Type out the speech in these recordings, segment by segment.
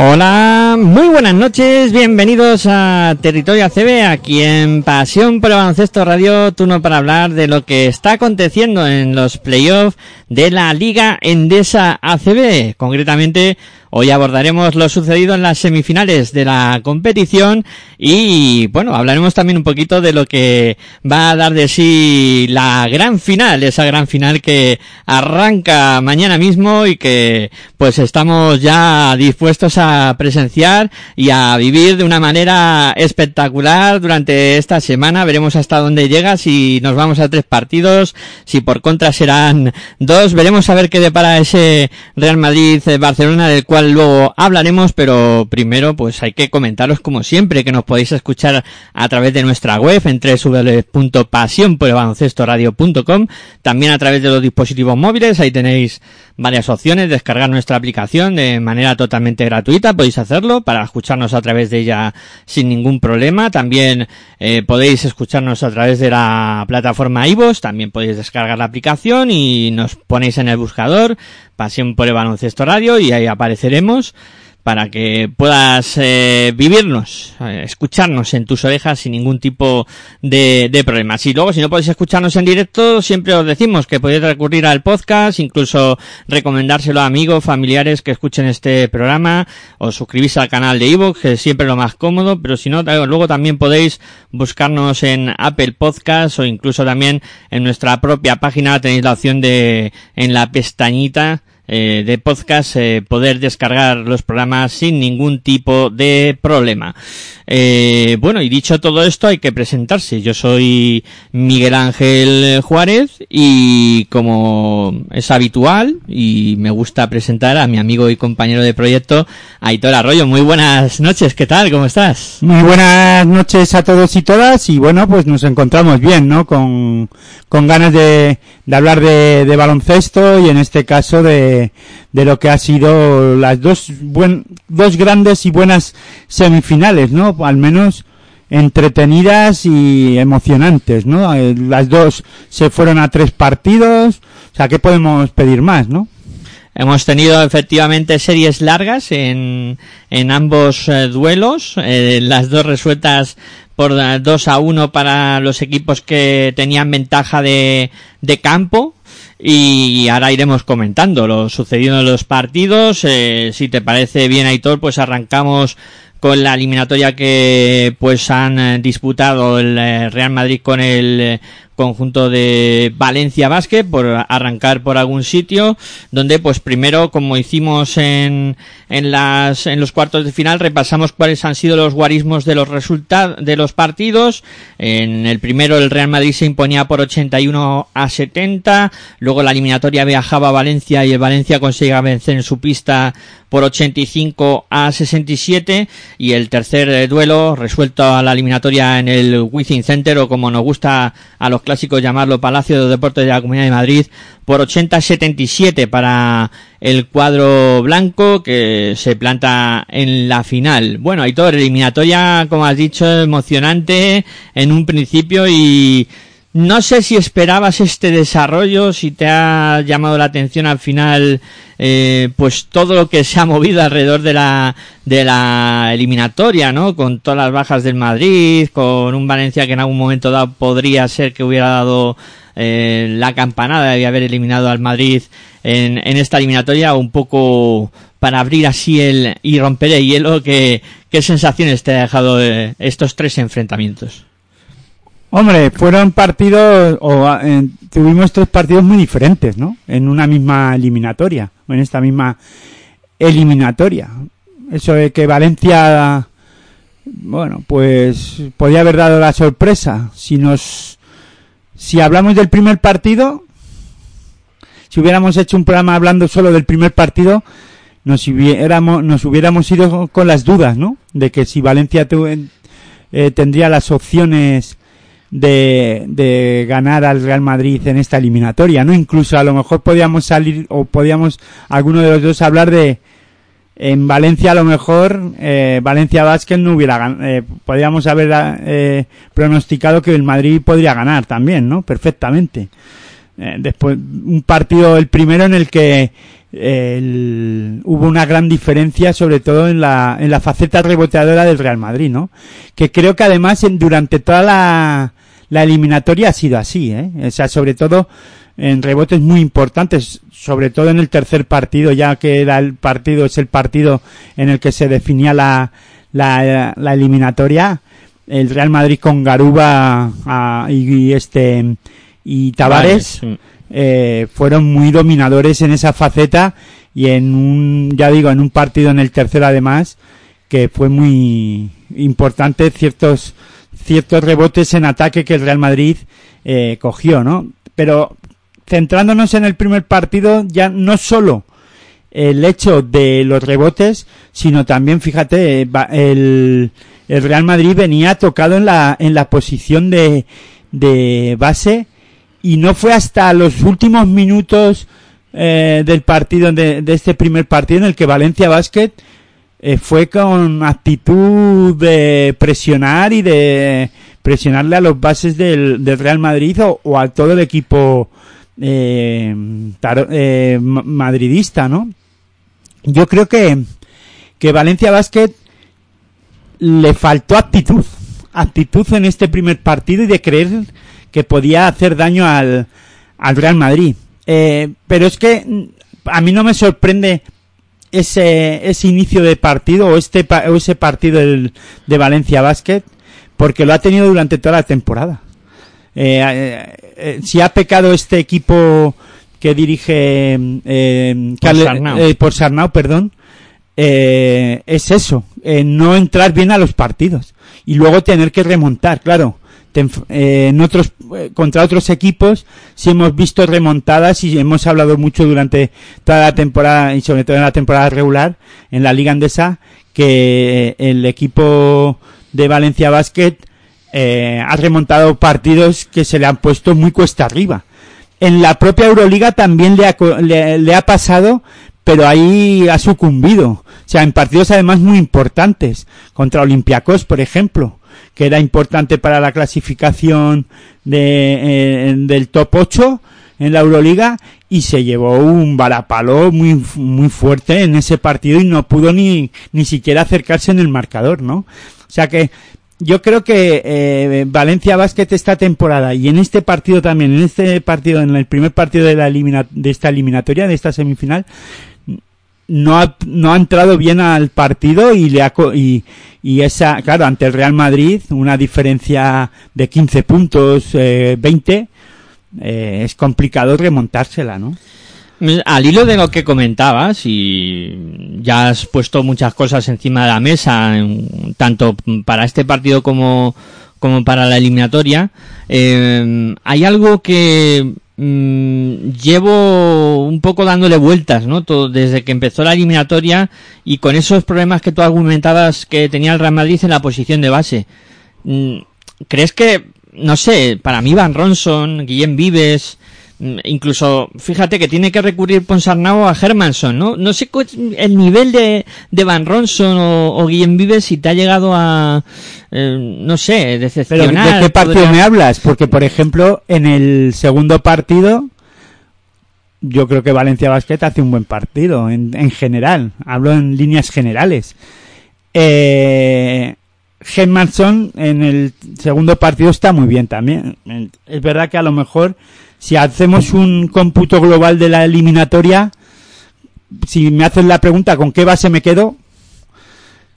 Hola, muy buenas noches, bienvenidos a Territorio ACB, aquí en Pasión por Baloncesto Radio, turno para hablar de lo que está aconteciendo en los playoffs de la Liga Endesa ACB, concretamente Hoy abordaremos lo sucedido en las semifinales de la competición y bueno, hablaremos también un poquito de lo que va a dar de sí la gran final, esa gran final que arranca mañana mismo y que pues estamos ya dispuestos a presenciar y a vivir de una manera espectacular durante esta semana. Veremos hasta dónde llega, si nos vamos a tres partidos, si por contra serán dos. Veremos a ver qué depara ese Real Madrid-Barcelona del cual luego hablaremos, pero primero pues hay que comentaros como siempre que nos podéis escuchar a través de nuestra web en www.pasionporelbaloncestoradio.com, también a través de los dispositivos móviles, ahí tenéis varias opciones, descargar nuestra aplicación de manera totalmente gratuita, podéis hacerlo para escucharnos a través de ella sin ningún problema, también eh, podéis escucharnos a través de la plataforma iVoox, también podéis descargar la aplicación y nos ponéis en el buscador Pasión por el Baloncesto Radio y ahí apareceremos para que puedas eh, vivirnos, eh, escucharnos en tus orejas sin ningún tipo de, de problemas. Y luego, si no podéis escucharnos en directo, siempre os decimos que podéis recurrir al podcast, incluso recomendárselo a amigos, familiares que escuchen este programa, o suscribirse al canal de iVoox, que es siempre lo más cómodo, pero si no, luego también podéis buscarnos en Apple Podcast o incluso también en nuestra propia página tenéis la opción de, en la pestañita, eh, de podcast eh, poder descargar los programas sin ningún tipo de problema. Eh, bueno, y dicho todo esto, hay que presentarse. Yo soy Miguel Ángel Juárez y como es habitual y me gusta presentar a mi amigo y compañero de proyecto, Aitor Arroyo. Muy buenas noches, ¿qué tal? ¿Cómo estás? Muy buenas noches a todos y todas y bueno, pues nos encontramos bien, ¿no? Con, con ganas de, de hablar de, de baloncesto y en este caso de, de lo que ha sido las dos dos grandes y buenas semifinales, ¿no? Al menos entretenidas y emocionantes, ¿no? Eh, Las dos se fueron a tres partidos, o sea, ¿qué podemos pedir más, no? Hemos tenido efectivamente series largas en, en ambos eh, duelos, eh, las dos resueltas por 2 a 1 para los equipos que tenían ventaja de, de campo, y ahora iremos comentando lo sucedido en los partidos. Eh, si te parece bien, Aitor, pues arrancamos con la eliminatoria que pues han eh, disputado el eh, Real Madrid con el eh, conjunto de Valencia Basket por arrancar por algún sitio donde pues primero como hicimos en, en las en los cuartos de final repasamos cuáles han sido los guarismos de los resultados de los partidos. En el primero el Real Madrid se imponía por 81 a 70 luego la eliminatoria viajaba a Valencia y el Valencia conseguía vencer en su pista por 85 a 67 y el tercer eh, duelo resuelto a la eliminatoria en el Wizzing Center o como nos gusta a los clásicos llamarlo Palacio de Deportes de la Comunidad de Madrid por 80 a 77 para el cuadro blanco que se planta en la final. Bueno, todo eliminatoria, como has dicho, emocionante en un principio y no sé si esperabas este desarrollo, si te ha llamado la atención al final, eh, pues todo lo que se ha movido alrededor de la de la eliminatoria, ¿no? Con todas las bajas del Madrid, con un Valencia que en algún momento dado podría ser que hubiera dado eh, la campanada de haber eliminado al Madrid en, en esta eliminatoria, un poco para abrir así el y romper el hielo. ¿Qué, qué sensaciones te ha dejado eh, estos tres enfrentamientos? Hombre, fueron partidos, o eh, tuvimos tres partidos muy diferentes, ¿no? En una misma eliminatoria, o en esta misma eliminatoria. eso de que Valencia, bueno, pues podía haber dado la sorpresa. Si nos, si hablamos del primer partido, si hubiéramos hecho un programa hablando solo del primer partido, nos hubiéramos, nos hubiéramos ido con las dudas, ¿no? De que si Valencia eh, tendría las opciones de, ganar al Real Madrid en esta eliminatoria, ¿no? Incluso a lo mejor podíamos salir o podíamos alguno de los dos hablar de en Valencia a lo mejor eh, Valencia Basket no hubiera ganado, eh, podríamos haber eh, pronosticado que el Madrid podría ganar también, ¿no? Perfectamente. Eh, después un partido el primero en el que hubo una gran diferencia sobre todo en la, en la faceta reboteadora del Real Madrid, ¿no? Que creo que además en, durante toda la, la eliminatoria ha sido así, ¿eh? O sea, sobre todo en rebotes muy importantes, sobre todo en el tercer partido, ya que era el partido, es el partido en el que se definía la, la, la eliminatoria, el Real Madrid con Garuba a, y, y este y Tavares Vale, sí. eh, fueron muy dominadores en esa faceta y en un, ya digo, en un partido en el tercero además, que fue muy importante ciertos, ciertos rebotes en ataque que el Real Madrid eh, cogió, ¿no? Pero centrándonos en el primer partido, ya no solo el hecho de los rebotes, sino también, fíjate, eh, el, el Real Madrid venía tocado en la, en la posición de, de base y no fue hasta los últimos minutos eh, del partido, de, de este primer partido en el que Valencia Basket eh, fue con actitud de presionar y de presionarle a los bases del, Real Madrid o, a todo el equipo eh, eh, ma- madridista, ¿no? Yo creo que, que Valencia Basket le faltó actitud, actitud en este primer partido y de creer que podía hacer daño al, al Real Madrid. Eh, pero es que mm, a mí no me sorprende ese, ese inicio de partido o este o ese partido del- de Valencia Basket porque lo ha tenido durante toda la temporada. Eh, eh, eh, si ha pecado este equipo que dirige eh, Por Sarnau. eh, por Sarnau, perdón, eh, es eso, no entrar bien a los partidos y luego tener que remontar, claro. Eh, en otros, eh, contra otros equipos sí hemos visto remontadas y hemos hablado mucho durante toda la temporada y sobre todo en la temporada regular en la Liga Andesa que el equipo de Valencia Basket eh, ha remontado partidos que se le han puesto muy cuesta arriba. En la propia Euroliga también le ha, le, le ha pasado, pero ahí ha sucumbido. O sea, en partidos además muy importantes, contra Olympiacos, por ejemplo, que era importante para la clasificación de, eh, del top 8 en la Euroliga y se llevó un varapalo muy, muy fuerte en ese partido y no pudo ni, ni siquiera acercarse en el marcador, ¿no? O sea que yo creo que eh, Valencia Basket esta temporada y en este partido también, en este partido, en el primer partido de, la elimina- de esta eliminatoria, de esta semifinal, no ha, no ha entrado bien al partido y le ha, y, y esa, claro, ante el Real Madrid, una diferencia de 15 puntos, eh, 20, eh, es complicado remontársela, ¿no? Al hilo de lo que comentabas, y ya has puesto muchas cosas encima de la mesa, tanto para este partido como, como para la eliminatoria, eh, hay algo que mm, llevo un poco dándole vueltas, ¿no? Todo, desde que empezó la eliminatoria y con esos problemas que tú argumentabas que tenía el Real Madrid en la posición de base. Mm, ¿Crees que, no sé, para mí Van Ronson, Guillem Vives, incluso, fíjate que tiene que recurrir Ponsarnau a Hermanson, ¿no? No sé el nivel de, de Van Ronson o, o Guillem Vives si te ha llegado a, eh, no sé, Pero decepcionar. ¿de qué partido podría- me hablas? Porque, por ejemplo, en el segundo partido, yo creo que Valencia Basket hace un buen partido, en, en general. Hablo en líneas generales. Eh, Hermanson en el segundo partido está muy bien también. Es verdad que a lo mejor, si hacemos un cómputo global de la eliminatoria, si me haces la pregunta con qué base me quedo,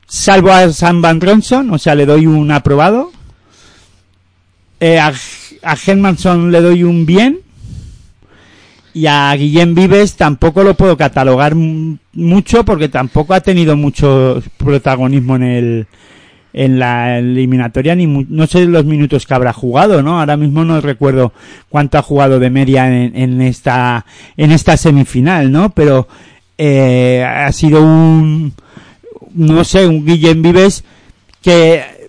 salvo a Sam Van Ronson, o sea, le doy un aprobado. Eh, a, a le doy un bien. Y a Guillem Vives tampoco lo puedo catalogar mucho porque tampoco ha tenido mucho protagonismo en el en la eliminatoria ni no sé los minutos que habrá jugado, ¿no? Ahora mismo no recuerdo cuánto ha jugado de media en, en esta en esta semifinal, ¿no? Pero eh, ha sido un no sé, un Guillem Vives que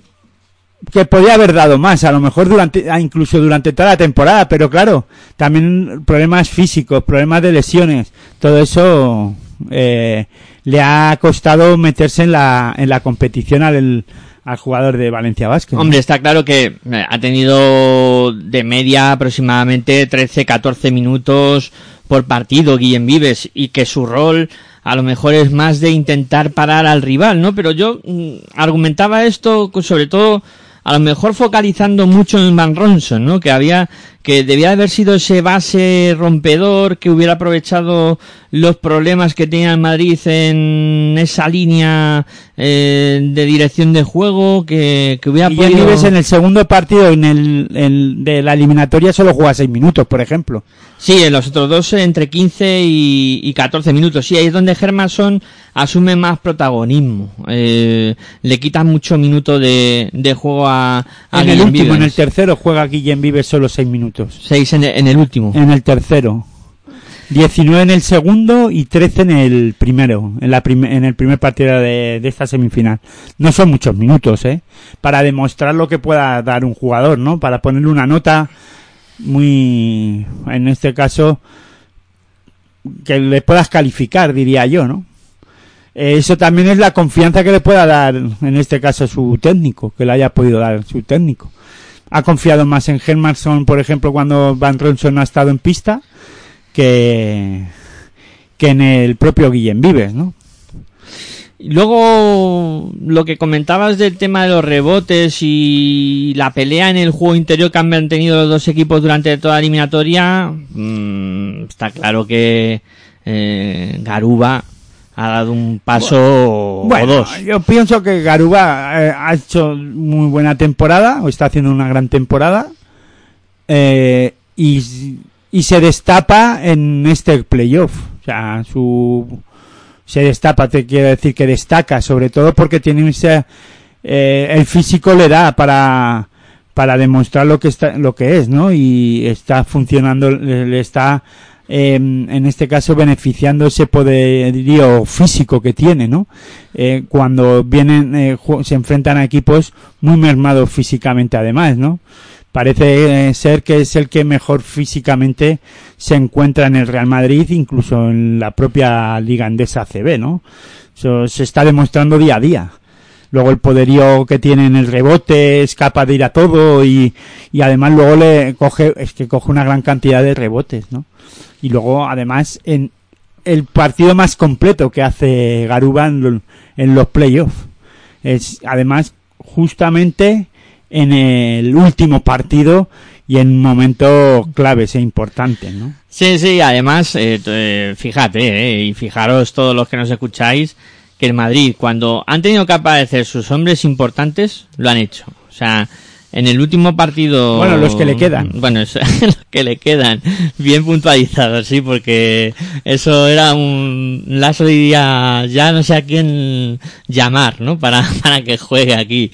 que podía haber dado más, a lo mejor durante, ah, incluso durante toda la temporada, pero claro, también problemas físicos, problemas de lesiones, todo eso eh, le ha costado meterse en la, en la competición al, al jugador de Valencia Vázquez. Hombre, está claro que eh, ha tenido de media aproximadamente 13-14 minutos por partido Guillem Vives y que su rol a lo mejor es más de intentar parar al rival, ¿no? Pero yo mm, argumentaba esto co- sobre todo a lo mejor focalizando mucho en Van Ronson, ¿no? Que había que debía haber sido ese base rompedor que hubiera aprovechado los problemas que tenía el Madrid en esa línea eh, de dirección de juego que, que hubiera Guillem podido... En el segundo partido en el, en- de la eliminatoria solo juega seis minutos, por ejemplo. Sí, en los otros dos entre 15 y, y 14 minutos. Sí, ahí es donde Germason asume más protagonismo. Eh, le quita mucho minuto de, de juego a, a en el último, en el tercero juega Guillem Vives solo seis minutos. Seis en el, en el último. En el tercero. 19 en el segundo y 13 en el primero, en, la prim- en el primer partido de, de esta semifinal. No son muchos minutos, ¿eh? Para demostrar lo que pueda dar un jugador, ¿no? Para ponerle una nota muy, en este caso, que le puedas calificar, diría yo, ¿no? Eh, Eso también es la confianza que le pueda dar, en este caso, su técnico, que le haya podido dar su técnico. Ha confiado más en Hermanson, por ejemplo, cuando Van Ronson ha estado en pista, que, que en el propio Guillem Vives, ¿no? Luego, lo que comentabas del tema de los rebotes y la pelea en el juego interior que han mantenido los dos equipos durante toda la eliminatoria, mm, está claro que eh, Garuba ha dado un paso o dos. yo pienso que Garuba eh, ha hecho muy buena temporada, o está haciendo una gran temporada, eh, y, y se destapa en este playoff. O sea, su se destapa, te quiero decir que destaca, sobre todo porque tiene ese, eh, el físico le da para para demostrar lo que está lo que es, ¿no? Y está funcionando, le, está eh, en este caso beneficiando ese poderío físico que tiene, ¿no? Eh, cuando vienen eh, se enfrentan a equipos muy mermados físicamente además, ¿no? Parece eh, ser que es el que mejor físicamente se encuentra en el Real Madrid, incluso en la propia Liga Andesa CB, ¿no? Eso se está demostrando día a día. Luego el poderío que tiene en el rebote, es capaz de ir a todo y, y además luego le coge, es que coge una gran cantidad de rebotes, ¿no? Y luego además en el partido más completo que hace Garuba en, lo- en los playoffs. Es además justamente en el último partido y en un momento claves e importante, ¿no? Sí, sí, además, eh, eh, fíjate, eh, y fijaros todos los que nos escucháis, que el Madrid, cuando han tenido que aparecer sus hombres importantes, lo han hecho. O sea, en el último partido... Bueno, los que le quedan. Bueno, eso, los que le quedan. Bien puntualizados, sí, porque eso era un lazo diría, ya no sé a quién llamar, ¿no? Para, para que juegue aquí.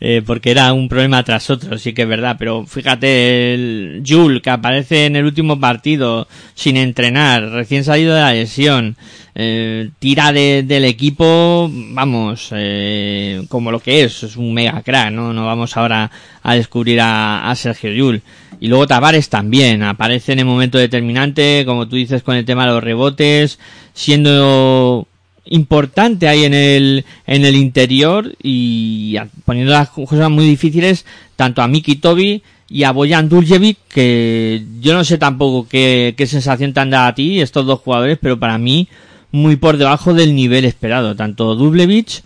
Eh, porque era un problema tras otro, sí que es verdad. Pero fíjate, el Jul, que aparece en el último partido sin entrenar, recién salido de la lesión, eh, tira de- del equipo, vamos, eh, como lo que es, es un mega crack, ¿no? No vamos ahora a descubrir a, Sergio Yul. Y luego Tavares también, aparece en el momento determinante, como tú dices, con el tema de los rebotes, siendo importante ahí en el, en el interior y poniendo las cosas muy difíciles tanto a Miki Tobi y a Boyan Duljevic, que yo no sé tampoco qué, qué sensación te han dado a ti estos dos jugadores, pero para mí muy por debajo del nivel esperado, tanto Dublevic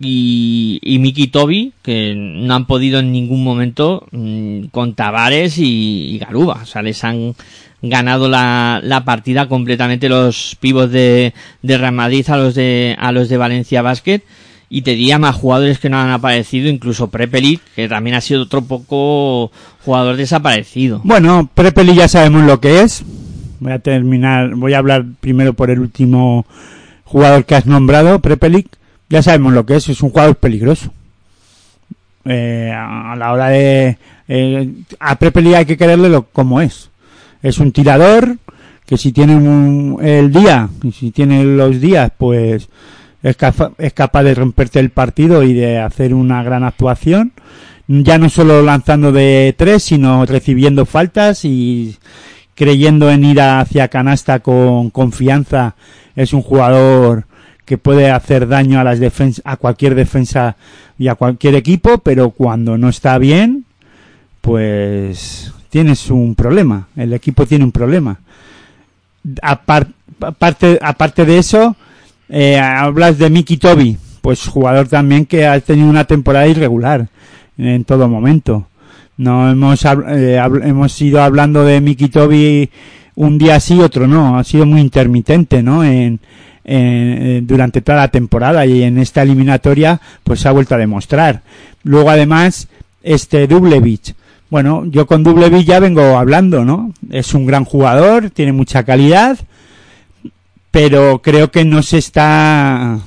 y, Miki Tobi, que no han podido en ningún momento mm, con Tavares y, y Garuba, o sea, les han ganado la, la partida completamente los pivos de, de Real Madrid a los de, a los de Valencia Basket. Y te diría más jugadores que no han aparecido, incluso Prepelic, que también ha sido otro poco jugador desaparecido. Bueno, Prepeli ya sabemos lo que es. Voy a terminar, voy a hablar primero por el último jugador que has nombrado, Prepelic. Ya sabemos lo que es, es un jugador peligroso. Eh, a la hora de... Eh, a Prepelic hay que quererle lo, como es. Es un tirador que si tiene un- el día y si tiene los días, pues es, cafa- es capaz de romperte el partido y de hacer una gran actuación. Ya no solo lanzando de tres, sino recibiendo faltas y creyendo en ir hacia canasta con confianza. Es un jugador que puede hacer daño a las a cualquier defensa y a cualquier equipo, pero cuando no está bien, pues tienes un problema. El equipo tiene un problema. Apar- aparte, aparte de eso, eh, hablas de Miki Toby, pues jugador también que ha tenido una temporada irregular en todo momento. No hemos eh, hemos ido hablando de Miki Toby un día sí, otro no. Ha sido muy intermitente, ¿no? En, eh, durante toda la temporada y en esta eliminatoria, pues se ha vuelto a demostrar. Luego, además, este Dublevich. Bueno, yo con Dublevich ya vengo hablando, ¿no? Es un gran jugador, tiene mucha calidad, pero creo que no se está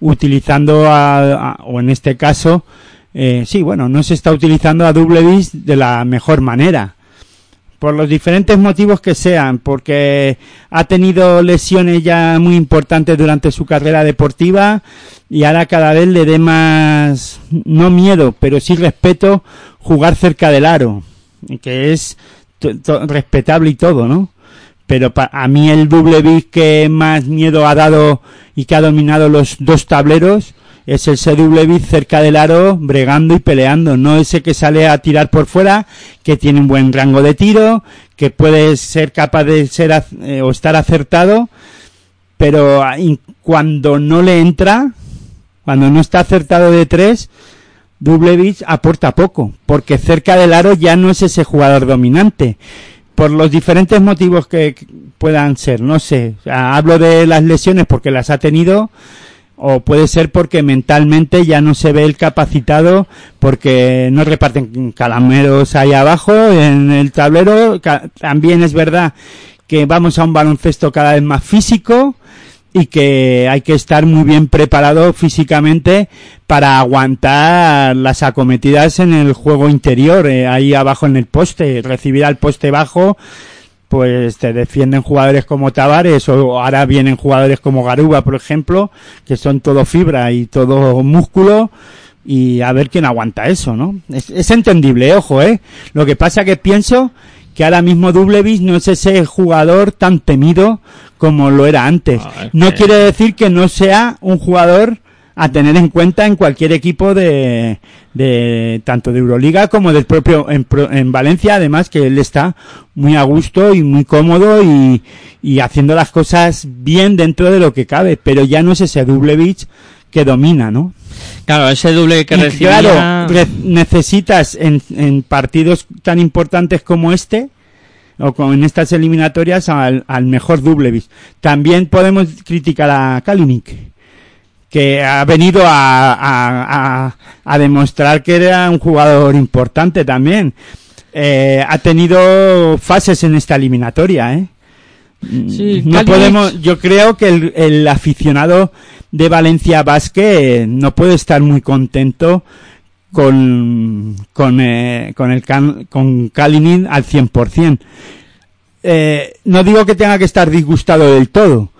utilizando a- o en este caso eh, sí bueno no se está utilizando a Dublevich de la mejor manera. Por los diferentes motivos que sean porque ha tenido lesiones ya muy importantes durante su carrera deportiva y ahora cada vez le dé más no miedo pero sí respeto jugar cerca del aro que es respetable y todo no pero a mí el doble que más miedo ha dado y que ha dominado los dos tableros es doble big cerca del aro, bregando y peleando, no ese que sale a tirar por fuera, que tiene un buen rango de tiro, que puede ser capaz de ser eh, o estar acertado, pero ah, cuando no le entra, cuando no está acertado de tres, Dublevich aporta poco, porque cerca del aro ya no es ese jugador dominante. Por los diferentes motivos que puedan ser, no sé. Sea, hablo de las lesiones porque las ha tenido, o puede ser porque mentalmente ya no se ve el capacitado, porque no reparten calameros ahí abajo en el tablero. También es verdad que vamos a un baloncesto cada vez más físico y que hay que estar muy bien preparado físicamente para aguantar las acometidas en el juego interior, eh, ahí abajo en el poste, recibir al poste bajo, pues te defienden jugadores como Tavares o ahora vienen jugadores como Garuba, por ejemplo, que son todo fibra y todo músculo y a ver quién aguanta eso, ¿no? Es, es entendible, eh, ojo, ¿eh? Lo que pasa que pienso que ahora mismo Dublevis no es ese jugador tan temido como lo era antes. Ah, No que- quiere decir que no sea un jugador a tener en cuenta en cualquier equipo de, de tanto de Euroliga como del propio en, pro- en Valencia además que él está muy a gusto y muy cómodo y, y haciendo las cosas bien dentro de lo que cabe pero ya no es ese Dublevich que domina ¿no? Claro, ese doble que Y recibía... claro, re- necesitas en, en partidos tan importantes como este, o como en estas eliminatorias, al, al mejor Dublevich. También podemos criticar a Kalinic, que ha venido a, a, a, a demostrar que era un jugador importante también. Eh, ha tenido fases en esta eliminatoria, ¿eh? Sí, no Kalinic- podemos, yo creo que el, el aficionado de Valencia Basque no puede estar muy contento con, con, eh, con el can- con Kalinin al 100%. Eh, no digo que tenga que estar disgustado del todo,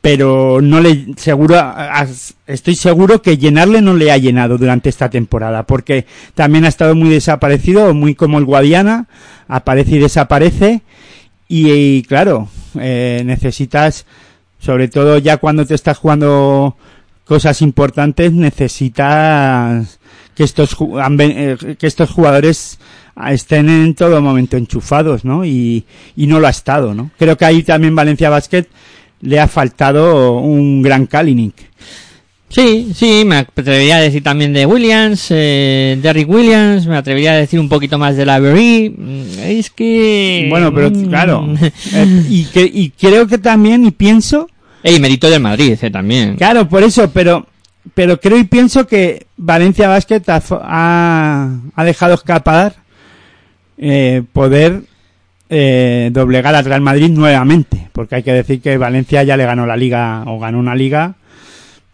pero no le seguro estoy seguro que llenarle no le ha llenado durante esta temporada porque también ha estado muy desaparecido muy como el Guadiana aparece y desaparece y, claro eh, necesitas sobre todo ya cuando te estás jugando cosas importantes necesitas que estos eh, que estos jugadores estén en todo momento enchufados, ¿no? Y, y no lo ha estado, ¿no? Creo que ahí también Valencia Basket le ha faltado un gran Kalinic. Sí, sí, me atrevería a decir también de Williams, eh, Derrick Williams, me atrevería a decir un poquito más de la Berry. Mm, Es que... Bueno, pero mm, claro, eh, y, que, y creo que también, y pienso, Ey, mérito del Madrid, eh, también. Claro, por eso, pero pero creo y pienso que Valencia Basket ha, ha dejado escapar eh, poder eh, doblegar al Real Madrid nuevamente, porque hay que decir que Valencia ya le ganó la liga o ganó una liga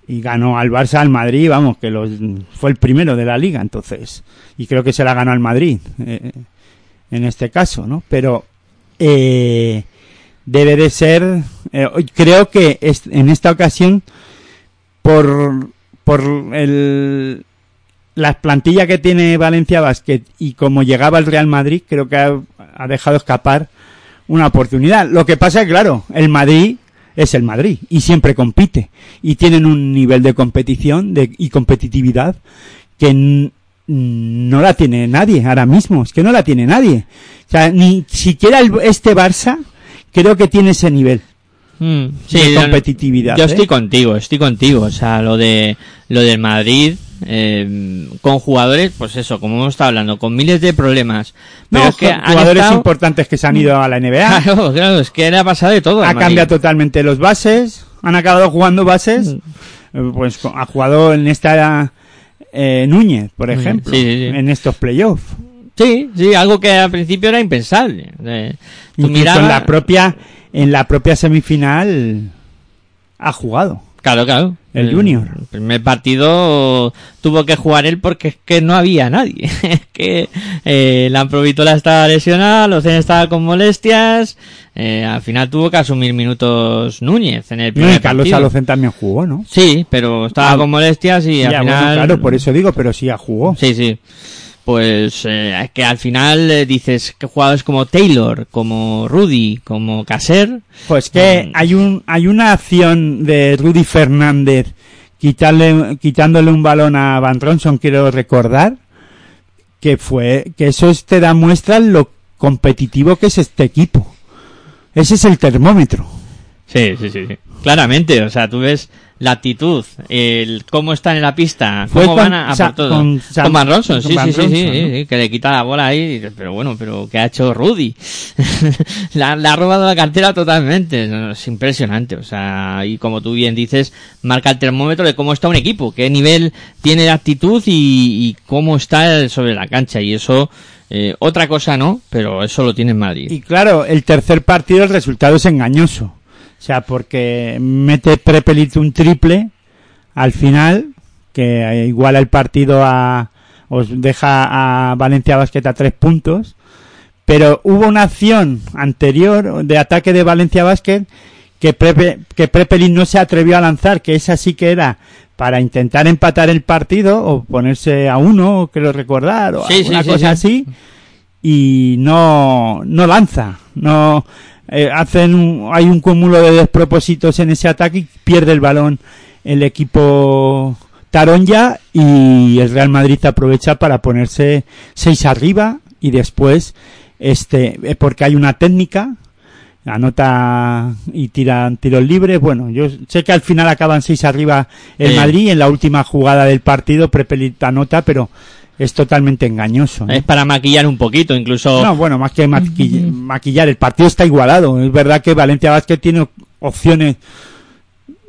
y ganó al Barça, al Madrid, vamos, que los, fue el primero de la liga, entonces, y creo que se la ganó al Madrid eh, en este caso, ¿no? Pero eh, debe de ser, eh, creo que en esta ocasión, por, por el, la plantilla que tiene Valencia Basket y como llegaba el Real Madrid, creo que ha, ha dejado escapar una oportunidad. Lo que pasa es, claro, el Madrid es el Madrid y siempre compite y tienen un nivel de competición de, y competitividad que no la tiene nadie ahora mismo, es que no la tiene nadie. O sea, ni siquiera el- este Barça creo que tiene ese nivel. Mm, de yo- competitividad, Yo ¿eh? estoy contigo, estoy contigo. O sea, lo de lo del Madrid eh, con jugadores, pues eso, como hemos estado hablando, con miles de problemas. Pero No, es que jugadores estado- importantes que se han ido a la NBA, Claro, claro, es que le ha pasado de todo. ha cambiado totalmente los bases, han acabado jugando bases, eh, pues ha jugado en esta eh, Núñez, por ejemplo, sí, sí, sí. en estos playoffs. Sí, sí, algo que al principio era impensable. Eh, Incluso en la propia en la propia semifinal ha jugado. Claro, claro. El Junior. El primer partido tuvo que jugar él porque es que no había nadie. Es que eh, la Provitola estaba lesionada, Locen estaba con molestias. eh, al final tuvo que asumir minutos Núñez en el No, primer y Carlos partido. Alocen también jugó, ¿no? Sí, pero estaba Ah, con molestias y al Ya, bueno, final. claro, por eso digo, pero sí ha jugó. Sí, sí. Pues eh, que al final eh, dices que jugadores como Taylor, como Rudy, como Caser, Pues que Mm. hay un hay una acción de Rudy Fernández quitarle quitándole un balón a Van Ronson, quiero recordar que fue que eso es- te da muestra lo competitivo que es este equipo. Ese es el termómetro. Sí, sí, sí, sí. Claramente, o sea, tú ves la actitud, el cómo están en la pista, Fue cómo con van a, a Sa- por todo. con Con, Sam- Van Ronson, sí, sí, sí, sí, que le quita la bola ahí, pero bueno, pero ¿qué ha hecho Rudy? le, ha, robado la cartera totalmente, es impresionante, o sea, y como tú bien dices, marca el termómetro de cómo está un equipo, qué nivel tiene de actitud y, y cómo está sobre la cancha, y eso, eh, otra cosa no, pero eso lo tiene en Madrid. Y claro, el tercer partido el resultado es engañoso. O sea, porque mete Prepelit un triple al final, que iguala el partido a, os deja a Valencia Basket a tres puntos. Pero hubo una acción anterior de ataque de Valencia Basket que, Prepe, que Prepelin no se atrevió a lanzar, que esa sí que era para intentar empatar el partido o ponerse a uno, creo recordar, o Sí, sí, alguna sí, cosa sí. así y no no lanza no eh, hacen un- hay un cúmulo de despropósitos en ese ataque y pierde el balón el equipo Taronja y el Real Madrid aprovecha para ponerse seis arriba y después este eh, porque hay una técnica anota y tiran tiros libres bueno yo sé que al final acaban seis arriba el Sí. Madrid en la última jugada del partido Prepelit anota pero es totalmente engañoso ¿no? Es para maquillar un poquito, incluso... No, bueno, más que maquilla- maquillar, el partido está igualado. Es verdad que Valencia Vázquez tiene opciones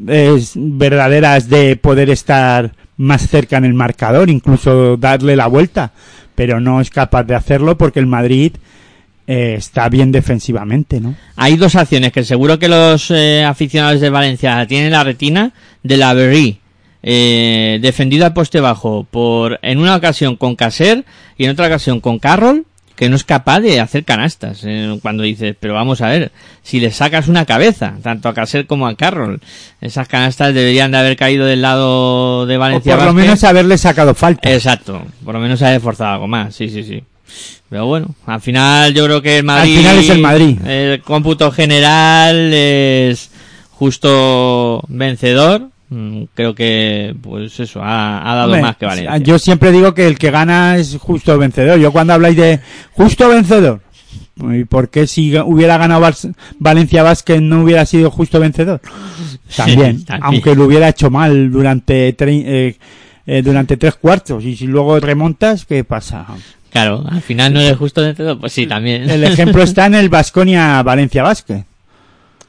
es, verdaderas de poder estar más cerca en el marcador, incluso darle la vuelta, pero no es capaz de hacerlo porque el Madrid eh, está bien defensivamente, ¿no? Hay dos acciones que seguro que los eh, aficionados de Valencia tienen en la retina de la Berry. Eh, defendido al poste bajo por en una ocasión con Caser y en otra ocasión con Carroll que no es capaz de hacer canastas eh, cuando dices pero vamos a ver si le sacas una cabeza tanto a Caser como a Carroll esas canastas deberían de haber caído del lado de O Valencia por lo menos haberle sacado falta. exacto por lo menos haber forzado algo más sí sí sí pero bueno, al final yo creo que el Madrid... final es el Madrid. El cómputo general es justo vencedor. Mm, Creo que, pues eso, ha, ha dado Hombre, más que Valencia. Yo siempre digo que el que gana es justo vencedor. Yo cuando habláis de justo vencedor, ¿y por qué si hubiera ganado Val- Valencia Vázquez no hubiera sido justo vencedor? También, También. aunque lo hubiera hecho mal durante eh, eh, durante tres cuartos y si luego remontas, ¿qué pasa? Claro, al final no eres justo vencedor, pues sí, también. El ejemplo está en el Vasconia Valencia Vázquez.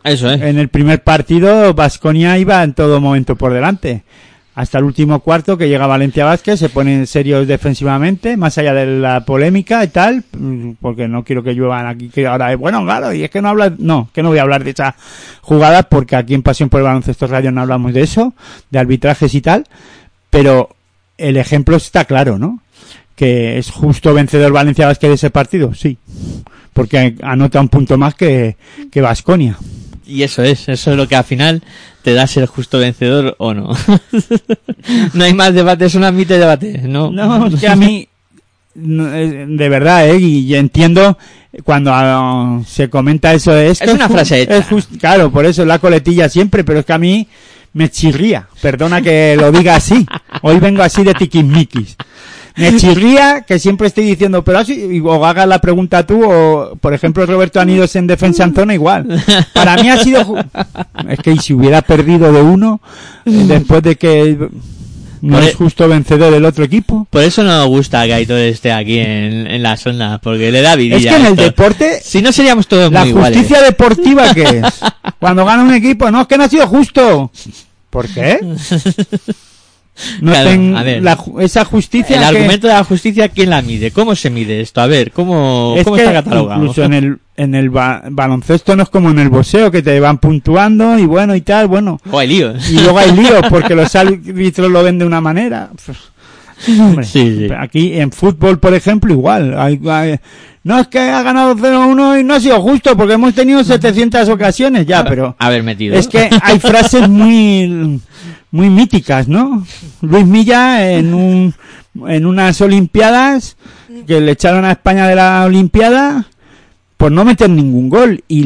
Eso es. En el primer partido Vasconia iba en todo momento por delante. hasta el último cuarto que llega Valencia Vázquez, se ponen serios defensivamente, más allá de la polémica y tal, porque no quiero que lluevan aquí, que ahora, bueno, claro, y es que no habla, no, que no voy a hablar de esa jugada porque aquí en Pasión por el Baloncesto Radio no hablamos de eso, de arbitrajes y tal, pero el ejemplo está claro, ¿no? Que es justo vencedor Valencia Vázquez de ese partido, sí, porque anota un punto más que, que Vasconia. Y eso es, eso es lo que al final te da ser justo vencedor o no. no hay más debate, es un ámbito de debate, ¿no? No, es que a mí, de verdad, ¿eh? Y entiendo cuando ah, se comenta eso de esto. Es una frase hecha. es just- claro, por eso es la coletilla siempre, pero es que a mí me chirría. Perdona que lo diga así. Hoy vengo así de tiquismiquis. Me chirría que siempre estoy diciendo, pero así, o hagas la pregunta tú, o por ejemplo Roberto Anidos en defensa en zona igual. Para mí ha sido, es que si hubiera perdido de uno, después de que no Por es e- justo vencedor del otro equipo. Por eso no nos gusta que Aitor esté aquí en, en la zona, porque le da vidilla. Es que en el deporte, Si no seríamos todos la muy iguales. justicia deportiva que es. Cuando gana un equipo, no, es que no ha sido justo. ¿Por qué? No Claro, ten- a ver. la esa justicia El que- argumento de la justicia, ¿quién la mide? ¿Cómo se mide esto? A ver, ¿cómo, es cómo que está catalogado? incluso en el en el ba- baloncesto no es como en el boxeo que te van puntuando y bueno y tal, bueno. O hay líos. Y luego hay líos porque los árbitros lo ven de una manera. Hombre, Sí, sí. Aquí en fútbol, por ejemplo, igual. Hay- hay- no es que ha ganado 0-1 y no ha sido justo porque hemos tenido 700 ocasiones ya, pero Haber metido. es que hay frases muy muy míticas, ¿no? Luis Milla en un en unas olimpiadas que le echaron a España de la olimpiada por no meter ningún gol y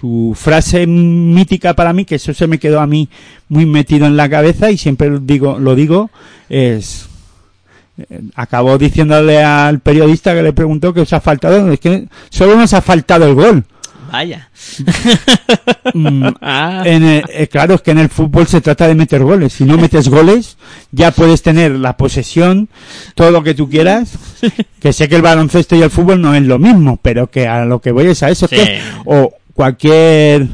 su frase mítica para mí que eso se me quedó a mí muy metido en la cabeza y siempre lo digo lo digo es acabó diciéndole al periodista que le preguntó que os ha faltado es que solo nos ha faltado el gol Vaya. Mm, Ah. en el- eh, claro, es que en el fútbol se trata de meter goles. Si no metes goles, ya puedes tener la posesión, todo lo que tú quieras. Que sé que el baloncesto y el fútbol no es lo mismo, pero que a lo que voy es a eso. Sí. Que, o cualquier,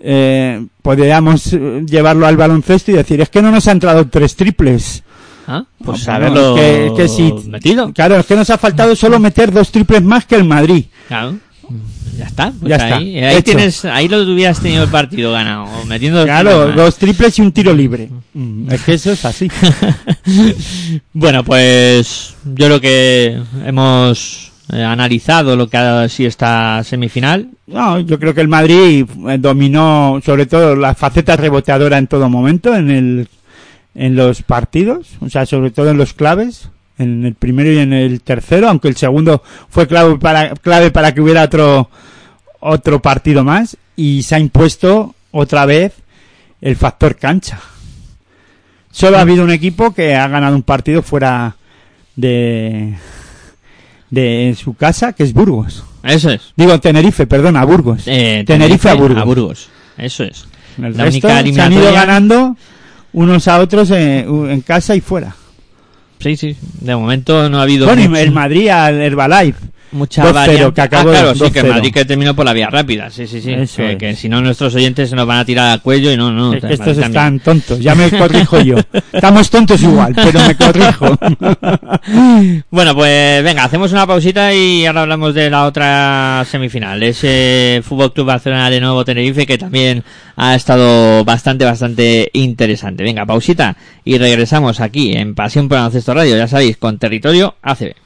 eh, podríamos llevarlo al baloncesto y decir, es que no nos ha entrado tres triples. Ah, Pues haberlo que- que sí. metido. Claro, es que nos ha faltado solo meter dos triples más que el Madrid. Claro. Ya está. pues Ya está, ahí, tienes, ahí lo hubieras tenido el partido ganado. Metiendo dos Claro, dos triples y un tiro libre. Mm, Es que eso es así. Bueno, pues yo creo que hemos eh, analizado lo que ha sido esta semifinal. No, yo creo que el Madrid eh, dominó sobre todo la faceta reboteadora en todo momento en el en los partidos, o sea, sobre todo en los claves, en el primero y en el tercero, aunque el segundo fue clave para clave para que hubiera otro otro partido más y se ha impuesto otra vez el factor cancha. Solo ha habido un equipo que ha ganado un partido fuera de de su casa, que es Burgos. Eso es. Digo, Tenerife, perdona, Burgos. Eh, Tenerife a Burgos. A Burgos. Eso es. El La resto única se han ido ganando unos a otros en, en casa y fuera. Sí, sí. De momento no ha habido Bueno, mucho- el Madrid al Herbalife. Mucha 2-0, variante. que ah, claro, sí, que el 2-0. Madrid que terminó por la vía rápida. Sí, sí, sí. Eso Que, si no nuestros oyentes se nos van a tirar al cuello y no, no. es que estos también. están tontos. Ya me corrijo yo. Estamos tontos igual, pero me corrijo. Bueno, pues venga, hacemos una pausita y ahora hablamos de la otra semifinal. Ese Fútbol Club Barcelona de nuevo Tenerife que también ha estado bastante, bastante interesante. Venga, pausita y regresamos aquí en Pasión por el Baloncesto Radio, ya sabéis, con territorio ACB.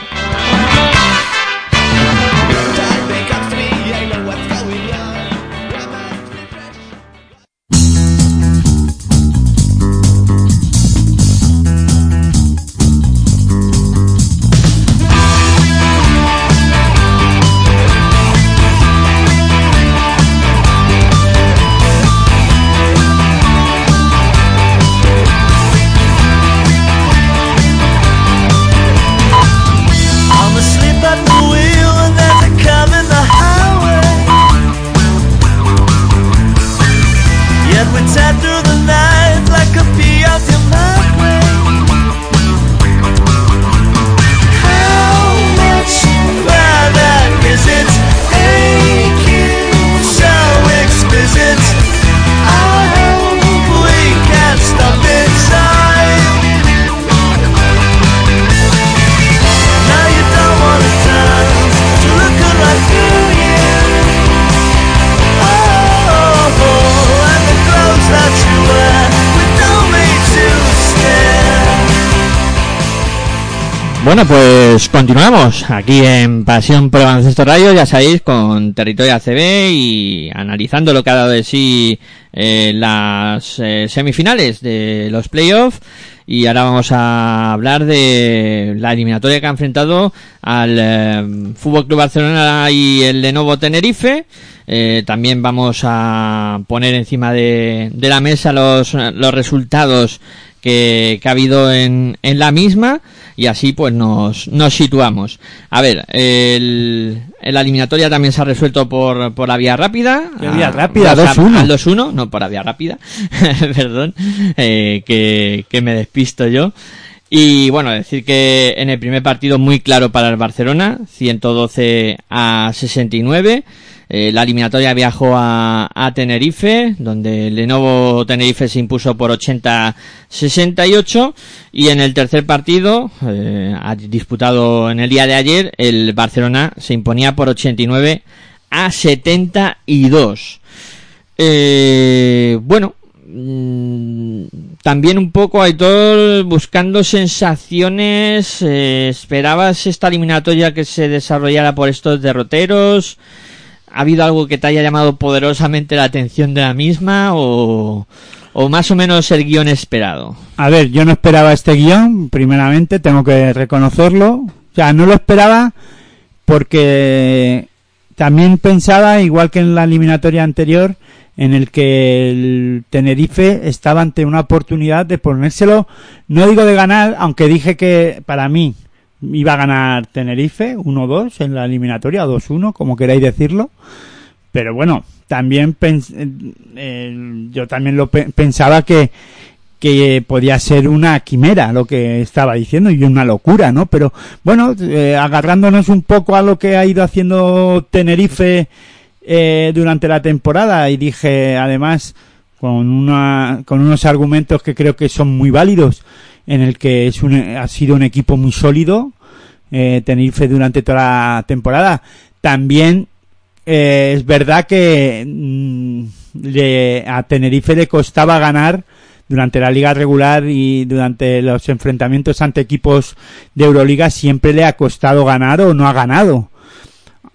Pues continuamos aquí en Pasión por Baloncesto Radio, ya sabéis, con Territorio ACB y analizando lo que ha dado de sí eh, las eh, semifinales de los playoffs. Y ahora vamos a hablar de la eliminatoria que ha enfrentado al eh, Fútbol Club Barcelona y el Lenovo Tenerife. También vamos a poner encima de, de la mesa los, los resultados que, que ha habido en, en la misma y así pues nos, nos situamos. A ver, el, la eliminatoria también se ha resuelto por, por la vía rápida. ¿Qué vía A- rápida? dos a- 2-1. al 2-1, no por la vía rápida, perdón, eh, que, que me despisto yo. Y bueno, decir que en el primer partido muy claro para el Barcelona, 112 a 69. Eh, la eliminatoria viajó a, a Tenerife, donde Lenovo Tenerife se impuso por 80-68. Y en el tercer partido, eh, disputado en el día de ayer, el Barcelona se imponía por 89 a 72. Eh, bueno, mm, también un poco Aitor buscando sensaciones. eh, ¿Esperabas esta eliminatoria que se desarrollara por estos derroteros? ¿Ha habido algo que te haya llamado poderosamente la atención de la misma o, o más o menos el guion esperado? A ver, yo no esperaba este guion, primeramente, tengo que reconocerlo. O sea, no lo esperaba porque también pensaba, igual que en la eliminatoria anterior, en el que el Tenerife estaba ante una oportunidad de ponérselo, no digo de ganar, aunque dije que para mí iba a ganar Tenerife 1-2 en la eliminatoria, 2-1, como queráis decirlo. Pero bueno, también eh, yo también lo pe- pensaba que, que podía ser una quimera lo que estaba diciendo y una locura, ¿no? Pero bueno, eh, agarrándonos un poco a lo que ha ido haciendo Tenerife eh, durante la temporada y dije además con una con unos argumentos que creo que son muy válidos en el que es un, ha sido un equipo muy sólido eh, Tenerife durante toda la temporada también eh, es verdad que mm, le- a Tenerife le costaba ganar durante la liga regular y durante los enfrentamientos ante equipos de Euroliga siempre le ha costado ganar o no ha ganado.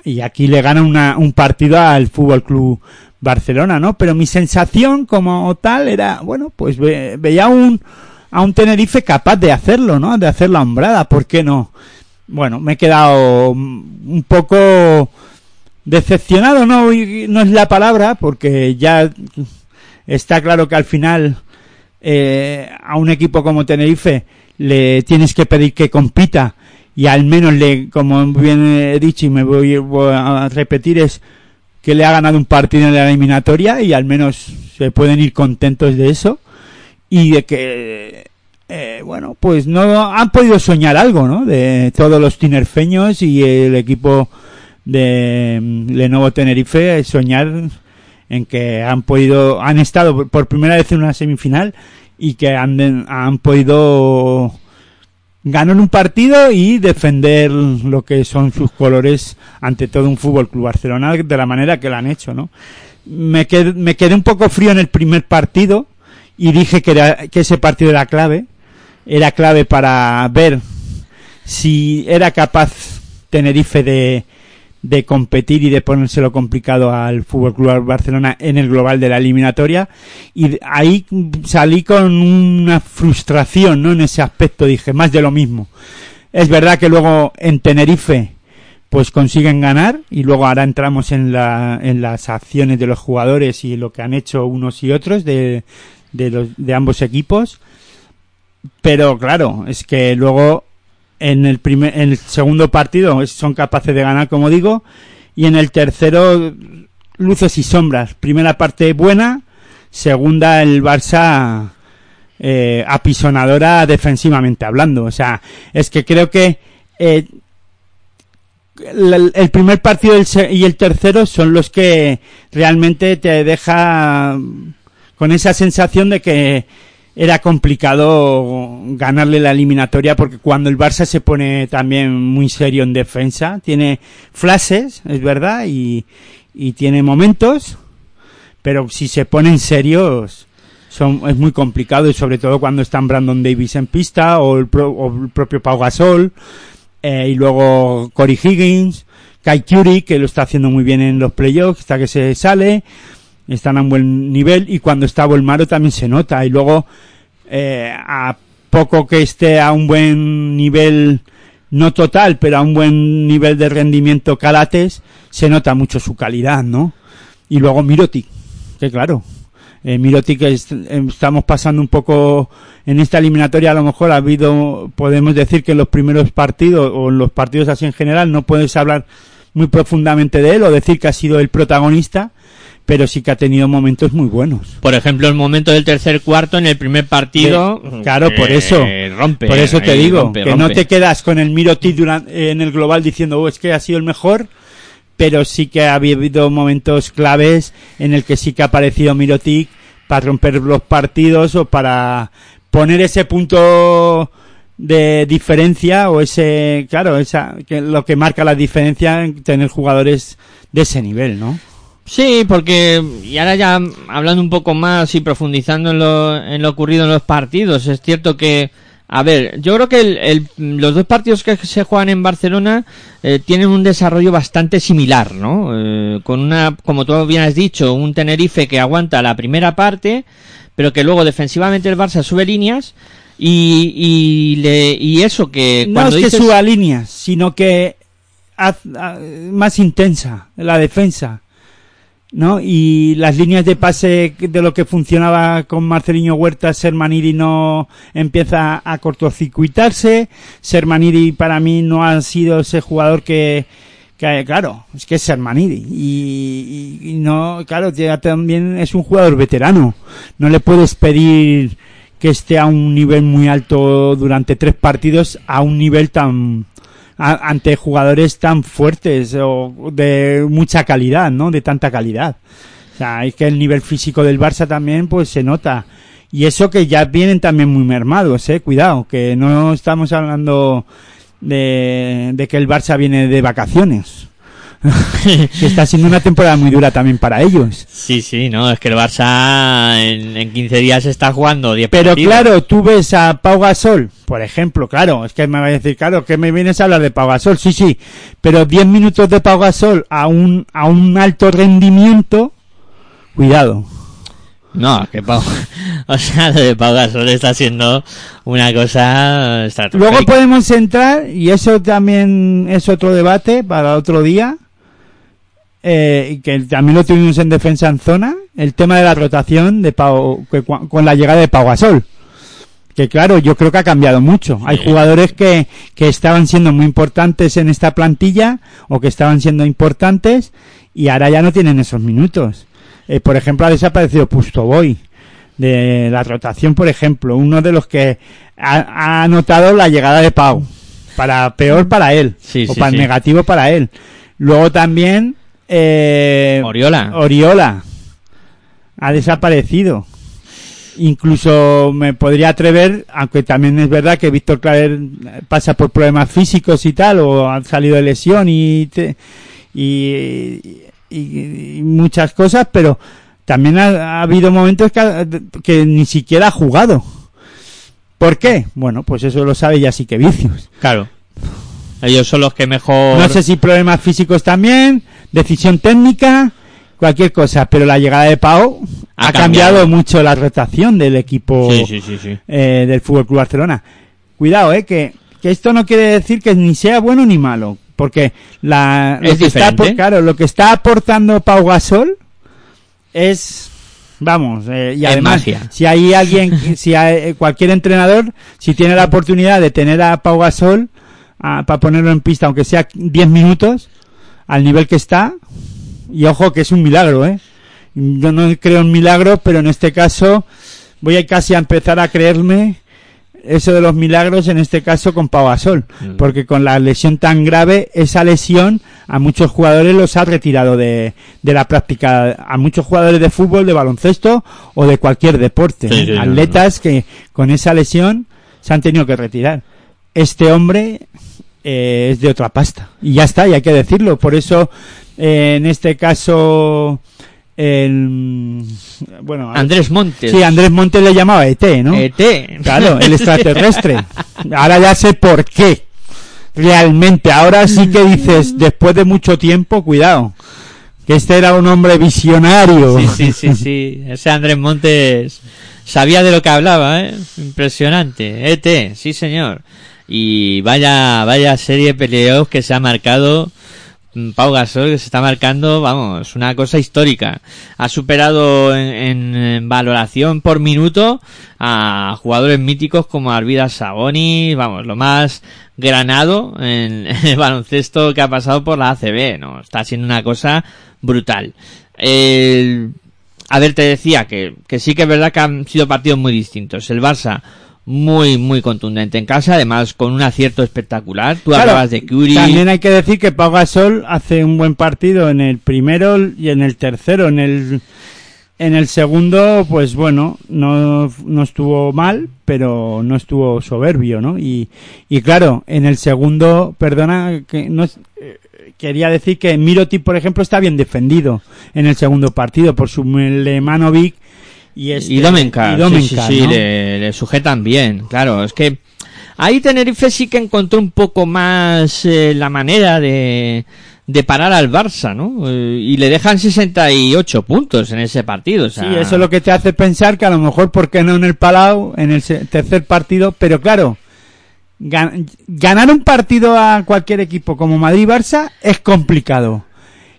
Y aquí le gana una- un partido al Fútbol Club Barcelona, ¿no? Pero mi sensación como tal era, bueno, pues ve- veía un, a un Tenerife capaz de hacerlo, ¿no? De hacer la hombrada, ¿por qué no? Bueno, me he quedado un poco decepcionado, no, no es la palabra, porque ya está claro que al final eh, a un equipo como Tenerife le tienes que pedir que compita y al menos le, como bien he dicho y me voy, a repetir es que le ha ganado un partido en la eliminatoria y al menos se pueden ir contentos de eso y de que eh, bueno pues no han podido soñar algo no de todos los tinerfeños y el equipo de mm, Lenovo Tenerife soñar en que han podido han estado por- primera vez en una semifinal y que han, han podido ganar un partido y defender lo que son sus colores ante todo un fútbol club Barcelona de la manera que lo han hecho no me quedé, me quedé un poco frío en el primer partido y dije que, era, que ese partido era clave era clave para ver si era capaz Tenerife de, de competir y de ponérselo complicado al Fútbol Club Barcelona en el global de la eliminatoria. Y ahí salí con una frustración no en ese aspecto. Dije más de lo mismo. Es verdad que luego en Tenerife pues consiguen ganar y luego ahora entramos en, la, en las acciones de los jugadores y lo que han hecho unos y otros de, de, los, de ambos equipos. Pero claro es que luego en el primer en el segundo partido son capaces de ganar como digo y en el tercero luces y sombras. Primera parte buena segunda el Barça eh, apisonadora defensivamente hablando. O sea es que creo que eh, el, el primer partido y el tercero son los que realmente te deja con esa sensación de que era complicado ganarle la eliminatoria porque cuando el Barça se pone también muy serio en defensa, tiene flashes, es verdad, y, y tiene momentos, pero si se ponen serios son, es muy complicado y sobre todo cuando están Brandon Davis en pista o el, pro- o el propio Pau Gasol eh, y luego Corey Higgins, Kai Curie que lo está haciendo muy bien en los playoffs hasta que se sale, están a un buen nivel y cuando está Volmaro también se nota. Y luego eh, a poco que esté a un buen nivel no total pero a un buen nivel de rendimiento Calates se nota mucho su calidad no y luego Mirotic que claro eh, Mirotic es- eh, estamos pasando un poco en esta eliminatoria a lo mejor ha habido podemos decir que en los primeros partidos o en los partidos así en general no puedes hablar muy profundamente de él o decir que ha sido el protagonista pero sí que ha tenido momentos muy buenos Por ejemplo, el momento del tercer cuarto en el primer partido. de- claro, por eh, eso. Rompe. por eso te digo, rompe, que no te quedas con el Mirotic eh, en el global diciendo, "Oh, es que ha sido el mejor, pero sí que ha habido momentos claves en el que sí que ha aparecido Mirotic para romper los partidos o para poner ese punto de diferencia o ese, claro, esa, que lo que marca la diferencia en tener jugadores de ese nivel, ¿no? Sí, porque, y ahora ya hablando un poco más y profundizando en lo, en lo ocurrido en los partidos, es cierto que, a ver, yo creo que el- el- los dos partidos que se juegan en Barcelona eh, tienen un desarrollo bastante similar, ¿no? Eh, con una, como tú bien has dicho, un Tenerife que aguanta la primera parte, pero que luego defensivamente el Barça sube líneas y, y, le, y eso que no cuando es que suba líneas, sino que haz- a- más intensa la defensa, ¿no? Y las líneas de pase de lo que funcionaba con Marcelinho Huerta, Sermanidi no empieza a cortocircuitarse. Sermanidi para mí no ha sido ese jugador que, que claro, es que es Sermanidi y, y- y no, claro, ya también es un jugador veterano. No le puedes pedir que esté a un nivel muy alto durante tres partidos a un nivel tan ante jugadores tan fuertes o de mucha calidad, ¿no? De tanta calidad. O sea, es que el nivel físico del Barça también pues se nota. Y eso que ya vienen también muy mermados, eh, cuidado, que no estamos hablando de, de que el Barça viene de vacaciones. que está siendo una temporada muy dura también para ellos. Sí, sí, no, es que el Barça en, en 15 días está jugando 10 Pero partidos. claro, tú ves a Pau Gasol, por ejemplo, claro, es que me va a decir, claro, que me vienes a hablar de Pau Gasol, sí, sí, pero 10 minutos de Pau Gasol a un, a un alto rendimiento, cuidado. No, que Pau, o sea, lo de Pau Gasol está siendo una cosa. Luego podemos entrar, y eso también es otro debate para otro día, eh, que también lo tuvimos en defensa en zona, el tema de la rotación de Pau, que con la llegada de Pau Gasol. Que claro, yo creo que ha cambiado mucho. Hay jugadores que, que estaban siendo muy importantes en esta plantilla, o que estaban siendo importantes, y ahora ya no tienen esos minutos. Eh, por ejemplo, ha desaparecido Pustoboy de la rotación, por ejemplo, uno de los que ha, ha notado la llegada de Pau, para peor para él, Sí, o sí, para sí. negativo para él. Luego también eh, Oriola. Oriola ha desaparecido. Incluso me podría atrever, aunque también es verdad que Víctor Claver pasa por problemas físicos y tal, o ha salido de lesión y, te- y, y- y muchas cosas, pero también ha, ha habido momentos que, que ni siquiera ha jugado. ¿Por qué? Bueno, pues eso lo sabe ya sí que vicios. Claro. Ellos son los que mejor... No sé si problemas físicos también, decisión técnica, cualquier cosa, pero la llegada de Pau Ha ha, cambiado. cambiado. mucho la rotación del equipo Sí, sí, sí, sí. eh, del Fútbol Club Barcelona. Cuidado, eh, que, que esto no quiere decir que ni sea bueno ni malo, porque la lo Es que está, claro, lo que está aportando Pau Gasol es vamos eh, y además si hay alguien si hay, eh, cualquier entrenador si tiene la oportunidad de tener a Pau Gasol para ponerlo en pista aunque sea 10 minutos al nivel que está y ojo que es un milagro eh yo no creo en milagros pero en este caso voy a casi a empezar a creerme eso de los milagros en este caso con Pau Gasol Mm. porque con la lesión tan grave esa lesión a muchos jugadores los ha retirado de, de la práctica a muchos jugadores de fútbol de baloncesto o de cualquier deporte Sí, ¿eh? sí, no, atletas que con esa lesión se han tenido que retirar este hombre eh, es de otra pasta y ya está y hay que decirlo por eso eh, en este caso el bueno Andrés Montes. sí Andrés Montes le llamaba ET no ET. claro el extraterrestre ahora ya sé por qué realmente ahora sí que dices después de mucho tiempo cuidado que este era un hombre visionario Sí, sí, sí, sí. Ese Andrés Montes sabía de lo que hablaba, ¿eh? Impresionante. ET, sí, señor. Y vaya, vaya serie de peleos que se ha marcado mm, Pau Gasol, que se está marcando, vamos, una cosa histórica. Ha superado en, en- valoración por minuto a jugadores míticos como Arvidas Saboni, vamos, lo más granado en, en el baloncesto que ha pasado por la ACB, ¿no? Está siendo una cosa brutal. El- a ver, te decía que, que sí que es verdad que han sido partidos muy distintos. El Barça muy, muy contundente en casa, además con un acierto espectacular. Tú Claro, hablabas de Curry. También hay que decir que Pau Gasol hace un buen partido en el primero y en el tercero. En el, en el segundo, pues bueno, no, no estuvo mal, pero no estuvo soberbio, ¿no? Y, y claro, en el segundo, perdona, que no eh, quería decir que Miroti, por ejemplo, está bien defendido en el segundo partido por su Lemanovic y, este, y Domenka, y sí, Domenka, sí, sí, ¿no? le, le sujetan bien, claro, es que ahí Tenerife sí que encontró un poco más eh, la manera de, de parar al Barça, ¿no? Eh, y le dejan 68 puntos en ese partido, o sea, Sí, eso es lo que te hace pensar que a lo mejor, ¿por qué no en el Palau, en el tercer partido? Pero claro, gan- ganar un partido a cualquier equipo como Madrid-Barça es complicado.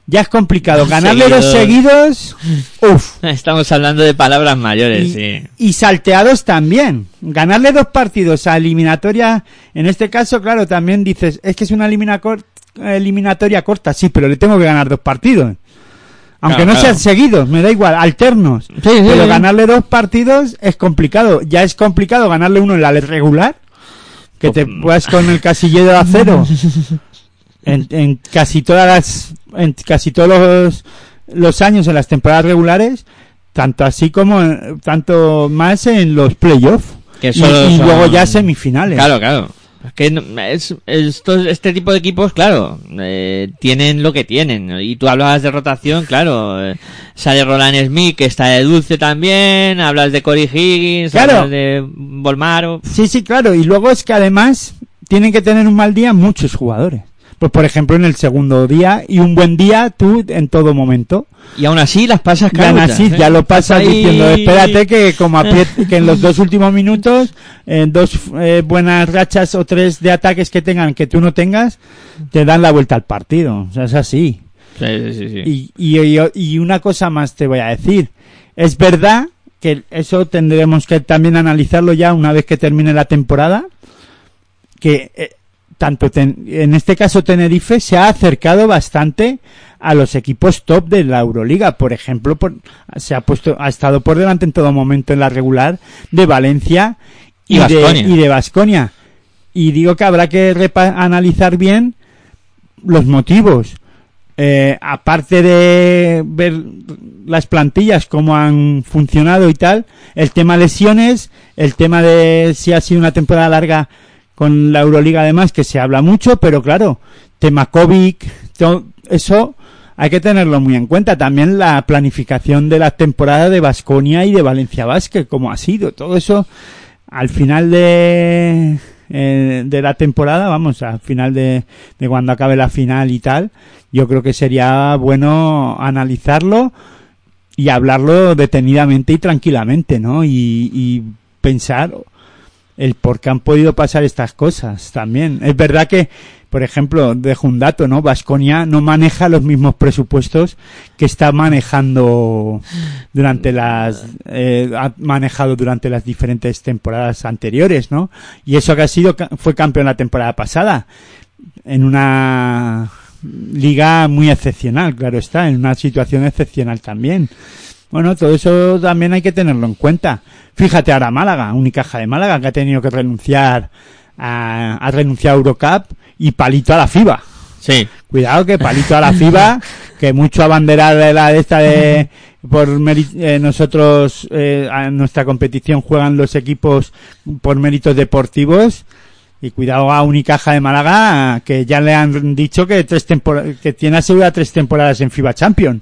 Ya es complicado. Ganarle dos seguidos, uff. Estamos hablando de palabras mayores, sí. Y salteados también. Ganarle dos partidos a eliminatoria, en este caso, claro, también dices, es que es una elimina cor- eliminatoria corta, sí, pero le tengo que ganar dos partidos. Aunque Claro, no sean claro. seguidos, me da igual, alternos. Sí, sí, pero sí. ganarle dos partidos es complicado. Ya es complicado ganarle uno en la regular, que te puedas con el casillero de acero en, en casi todas las, en casi todos los, los años en las temporadas regulares, tanto así como en- tanto más en los playoffs Que y, solo y son- luego ya semifinales. Claro, claro. Que es, estos- este tipo de equipos, claro, eh, tienen lo que tienen. Y tú hablabas de rotación, claro. eh, sale Roland Smith, que está de dulce también. Hablas de Cory Higgins, Claro. hablas de Volmaro. Sí, sí, claro. Y luego es que además tienen que tener un mal día muchos jugadores. Pues por ejemplo en el segundo día y un buen día tú en todo momento. Y aún así las pasas canutas, sí, ¿eh? ya lo pasas Ahí- diciendo, espérate que como apriet- que en los dos últimos minutos, en dos eh, buenas rachas o tres de ataques que tengan que tú no tengas, te dan la vuelta al partido. O sea, es así. Sí, sí, sí, sí. Y, y, y- y una cosa más te voy a decir. Es verdad que eso tendremos que también analizarlo ya una vez que termine la temporada. Que eh, tanto ten- en este caso Tenerife se ha acercado bastante a los equipos top de la Euroliga. Por ejemplo, por- se ha puesto, ha estado por delante en todo momento en la regular de Valencia Y y, de y de Baskonia. Y digo que habrá que repa- analizar bien los motivos. Eh, aparte de ver las plantillas, cómo han funcionado y tal, el tema lesiones, el tema de si ha sido una temporada larga con la Euroliga además, que se habla mucho, pero claro, tema COVID, to- eso hay que tenerlo muy en cuenta. También la planificación de la temporada de Basconia y de Valencia Basket, como ha sido. Todo eso al final de, eh, de la temporada, vamos, al final de, de cuando acabe la final y tal, yo creo que sería bueno analizarlo y hablarlo detenidamente y tranquilamente, ¿no? Y pensar el por qué han podido pasar estas cosas también. Es verdad que, por ejemplo, dejo un dato, ¿no? Vasconia no maneja los mismos presupuestos que está manejando durante las, eh, ha manejado durante las diferentes temporadas anteriores, ¿no? Y eso que ha sido, fue campeón la temporada pasada en una liga muy excepcional, claro está, en una situación excepcional también. Bueno, todo eso también hay que tenerlo en cuenta. Fíjate ahora Málaga, Unicaja de Málaga, que ha tenido que renunciar a, ha renunciado a Eurocup y palito a la FIBA. Sí. Cuidado que palito a la FIBA, que mucho abanderar de la de esta de por eh, nosotros eh, a nuestra competición juegan los equipos por méritos deportivos y cuidado a Unicaja de Málaga que ya le han dicho que tres tempor- que tiene asegurada tres temporadas en FIBA Champion.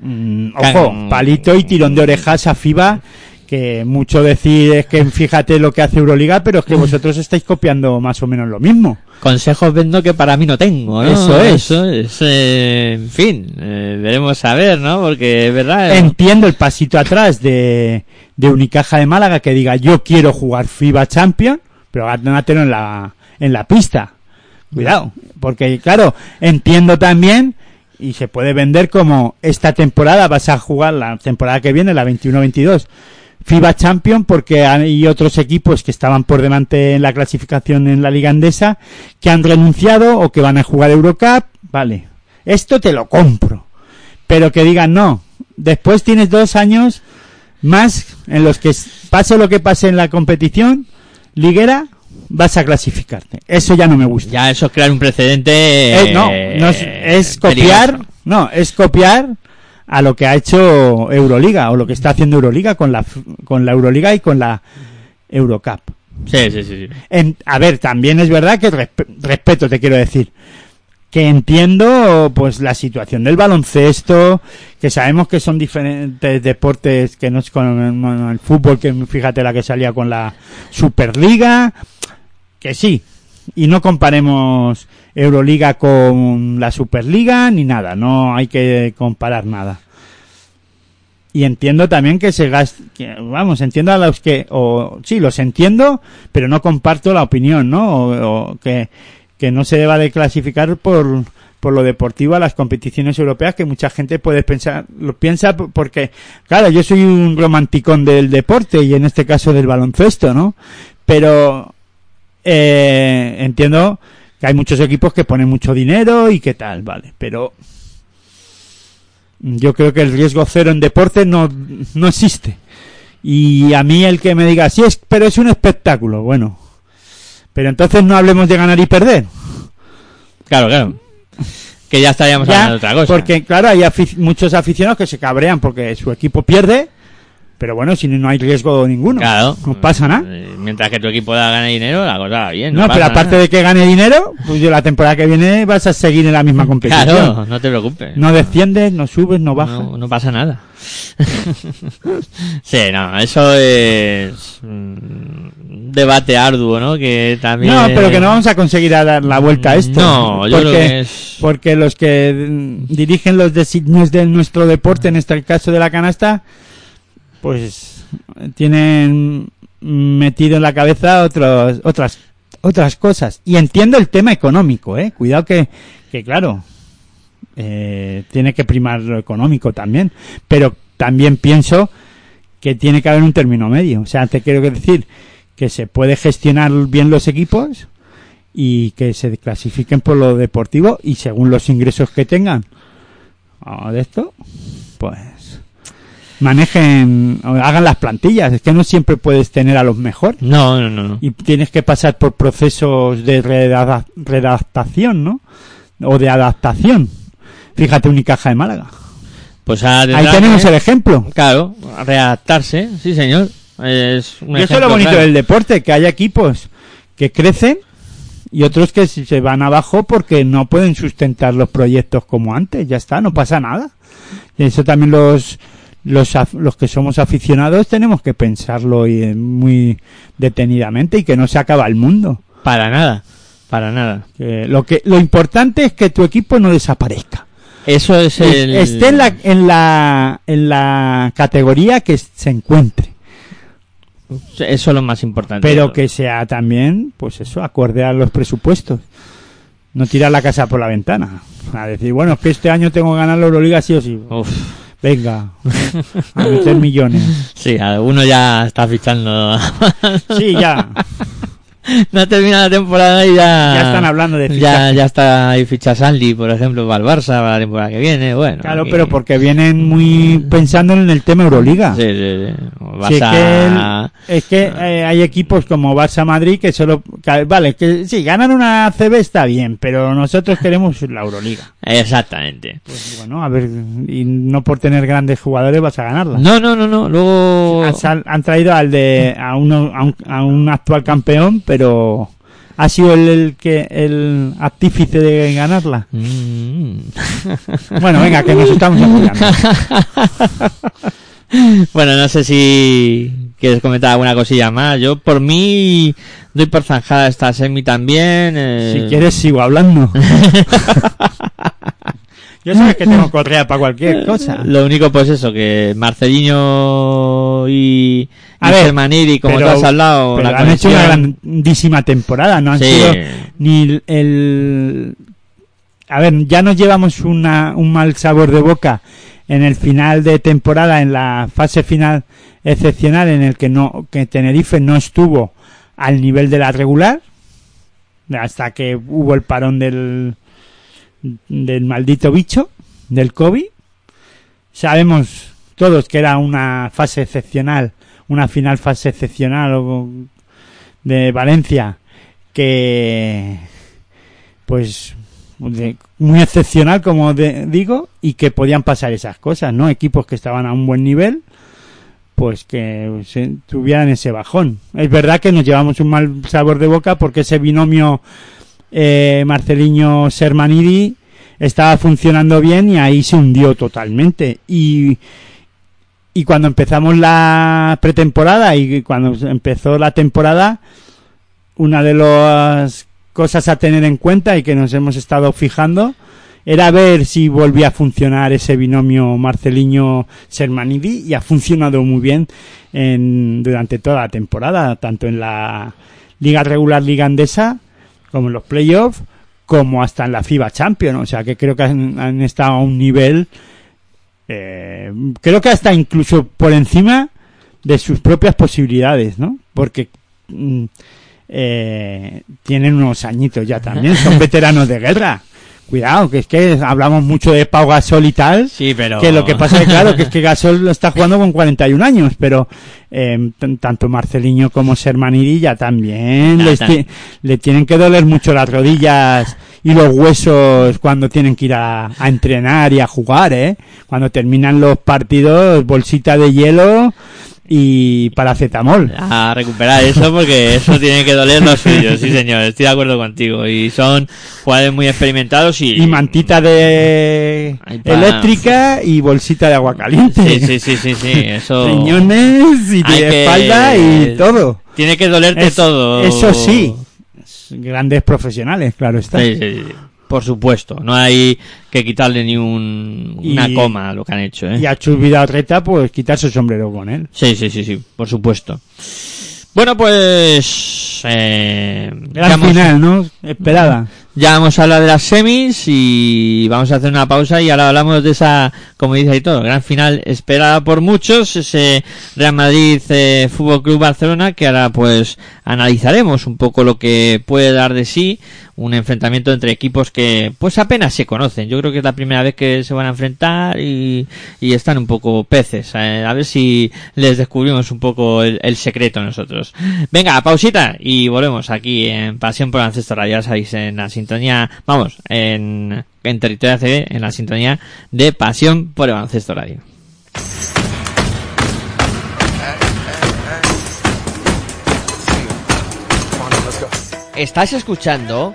Mm, ojo, palito y tirón de orejas a FIBA, que mucho decir es que fíjate lo que hace Euroliga, pero es que vosotros estáis copiando más o menos lo mismo. Consejos vendo que para mí no tengo, ¿no? Eso es. Eso es, eh, en fin, eh, veremos a ver, ¿no? Porque es verdad. eh, Entiendo el pasito atrás de, de Unicaja de Málaga que diga yo quiero jugar FIBA Champion, pero gánatelo en la, en la pista. Cuidado, porque claro, entiendo también y se puede vender como esta temporada vas a jugar la temporada que viene, la 21-22, FIBA Champion porque hay otros equipos que estaban por delante en la clasificación en la Liga Andesa que han renunciado o que van a jugar Eurocup, vale. Esto te lo compro. Pero que digan no, después tienes dos años más en los que pase lo que pase en la competición liguera, vas a clasificarte. Eso ya no me gusta. Ya eso es crear un precedente. Eh, no, eh, no es, es copiar, peligroso. no, es copiar a lo que ha hecho Euroliga o lo que está haciendo Euroliga con la con la Euroliga y con la Eurocup. Sí, sí, sí. sí. En- a ver, también es verdad que respe- respeto te quiero decir que entiendo pues la situación del baloncesto, que sabemos que son diferentes deportes que no es con el fútbol, que fíjate la que salía con la Superliga, que sí, y no comparemos Euroliga con la Superliga ni nada, no hay que comparar nada. Y entiendo también que se gasta, vamos, entiendo a los que, o sí, los entiendo, pero no comparto la opinión, ¿no? O, que, que no se deba de clasificar por, por lo deportivo a las competiciones europeas que mucha gente puede pensar, lo piensa porque, claro, yo soy un romanticón del deporte y en este caso del baloncesto, ¿no? Pero, eh, entiendo que hay muchos equipos que ponen mucho dinero y que tal, vale, pero yo creo que el riesgo cero en deporte no, no existe. Y a mí el que me diga, sí, es, pero es un espectáculo, bueno. Pero entonces no hablemos de ganar y perder. Claro, claro. Que ya estaríamos hablando de otra cosa. porque claro, hay afic- muchos aficionados que se cabrean porque su equipo pierde, pero bueno, si no hay riesgo ninguno, Claro. no pasa nada. Eh, Mientras que tu equipo da gana dinero, la cosa va bien. No, pero pasa aparte nada. de que gane dinero, pues yo la temporada que viene vas a seguir en la misma competición. Claro, no te preocupes. No desciendes, no subes, no bajas. No, no pasa nada. sí, no, eso es un debate arduo, ¿no? Que también... No, pero que no vamos a conseguir a dar la vuelta a esto. No, yo porque, creo que es... porque los que mm, dirigen los designios de nuestro deporte, en este caso de la canasta, pues tienen metido en la cabeza otros, otras otras cosas. Y entiendo el tema económico, ¿eh? Cuidado que, que claro, eh, tiene que primar lo económico también. Pero también pienso que tiene que haber un término medio. O sea, te quiero decir que se puede gestionar bien los equipos y que se clasifiquen por lo deportivo y según los ingresos que tengan o de esto, pues manejen, o hagan las plantillas. Es que no siempre puedes tener a los mejores No, no, no. no. y tienes que pasar por procesos de reda- redactación, ¿no? O de adaptación. Fíjate Unicaja de Málaga. Pues Ahí tenemos el ejemplo. Claro, readaptarse, sí señor. Es un Y eso es lo bonito claro. del deporte, que hay equipos que crecen y otros que se van abajo porque no pueden sustentar los proyectos como antes. Ya está, no pasa nada. Eso también los los, los que somos aficionados tenemos que pensarlo y, eh, muy detenidamente y que no se acaba el mundo. Para nada, para nada. Que lo que lo importante es que tu equipo no desaparezca. Eso es el... Esté en la en la en la categoría que se encuentre. Eso es lo más importante. pero que sea también, pues eso, acorde a los presupuestos. No tirar la casa por la ventana. A decir, bueno, es que este año tengo que ganar la Euroliga sí o sí. Uf, Venga, a meter millones. sí, alguno ya está fichando. Sí, ya. no ha terminado la temporada y ya... Ya están hablando de Ya, fichajes. ya está ahí ficha Sandy, por ejemplo, para el Barça, para la temporada que viene. Bueno, Claro, aquí- pero porque vienen muy pensando en el tema Euroliga. Sí, sí, sí. Sí, es que, el- es que eh, hay equipos como Barça Madrid que solo que- vale que sí ganan una CB está bien pero nosotros queremos la Euroliga Exactamente. pues bueno a ver y no por tener grandes jugadores vas a ganarla No, no, no, no. Luego... han traído al de a, uno, a, un, a un actual campeón pero ha sido el, el que el artífice de ganarla. Mm. Bueno, venga, que nos estamos bueno, no sé si quieres comentar alguna cosilla más. Yo, por mí, doy por zanjada esta semi también. eh, Si quieres sigo hablando. Yo sabes que tengo correa para cualquier cosa. Lo único, pues eso, que Marcelinho y, A y ver, Germanidi, como pero- tú has hablado, Pero la han hecho una conexión- grandísima temporada, no han Sí. sido ni el... A ver, ya nos llevamos una, un mal sabor de boca en el final de temporada, en la fase final excepcional, en el que no que Tenerife no estuvo al nivel de la regular, hasta que hubo el parón del, del maldito bicho, del COVID. Sabemos todos que era una fase excepcional, una final fase excepcional de Valencia, que pues muy excepcional como de- digo y que podían pasar esas cosas no equipos que estaban a un buen nivel pues que se tuvieran ese bajón es verdad que nos llevamos un mal sabor de boca porque ese binomio eh, Sermanidi estaba funcionando bien y ahí se hundió totalmente. Y cuando empezamos la pretemporada y cuando empezó la temporada una de las cosas a tener en cuenta y que nos hemos estado fijando era ver si volvía a funcionar ese binomio Marceliño Sermanidi y ha funcionado muy bien en, durante toda la temporada, tanto en la liga regular liga andesa como en los playoffs como hasta en la FIBA Champion, o sea que creo que han, han estado a un nivel eh, creo que hasta incluso por encima de sus propias posibilidades, ¿no? Porque mm, eh, tienen unos añitos ya también, son veteranos de guerra. Cuidado, que es que hablamos mucho de Pau Gasol y tal, Sí, pero... que lo que pasa es claro que es que Gasol está jugando con 41 años, pero eh, tanto Marceliño como Sermanidi ya también Ya, les le tienen que doler mucho las rodillas y los huesos cuando tienen que ir a, a entrenar y a jugar, ¿eh? Cuando terminan los partidos, bolsita de hielo y paracetamol. A recuperar eso porque eso tiene que doler los suyos, sí señor, estoy de acuerdo contigo. Y son jugadores muy experimentados y... Y mantita de eléctrica y bolsita de agua caliente. Sí, sí, sí, sí, sí, eso... Riñones y de que- espalda y todo. Tiene que dolerte Es- todo. Eso sí. Grandes profesionales, claro está. Sí, sí, sí. Por supuesto, no hay que quitarle ni un, una coma a lo que han hecho, ¿eh? Y a Chus Vidal-Reta, pues quitarse el sombrero con él. Sí, sí, sí, sí, por supuesto. Bueno, pues... Eh, Gran hemos- final, ¿no? Esperada. Ya vamos a hablar de las semis y vamos a hacer una pausa y ahora hablamos de esa, como dice ahí todo, gran final esperada por muchos, ese Real Madrid eh, Fútbol Club Barcelona que ahora pues analizaremos un poco lo que puede dar de sí un enfrentamiento entre equipos que pues apenas se conocen. Yo creo que es la primera vez que se van a enfrentar y, y están un poco peces. a ver si les descubrimos un poco el, el secreto nosotros. Venga, pausita y volvemos aquí en Pasión por el Ancesto Radio. Ya sabéis, en la sintonía, vamos, en, en Territorio ACB, en la sintonía de Pasión por el Ancesto Radio. Estás escuchando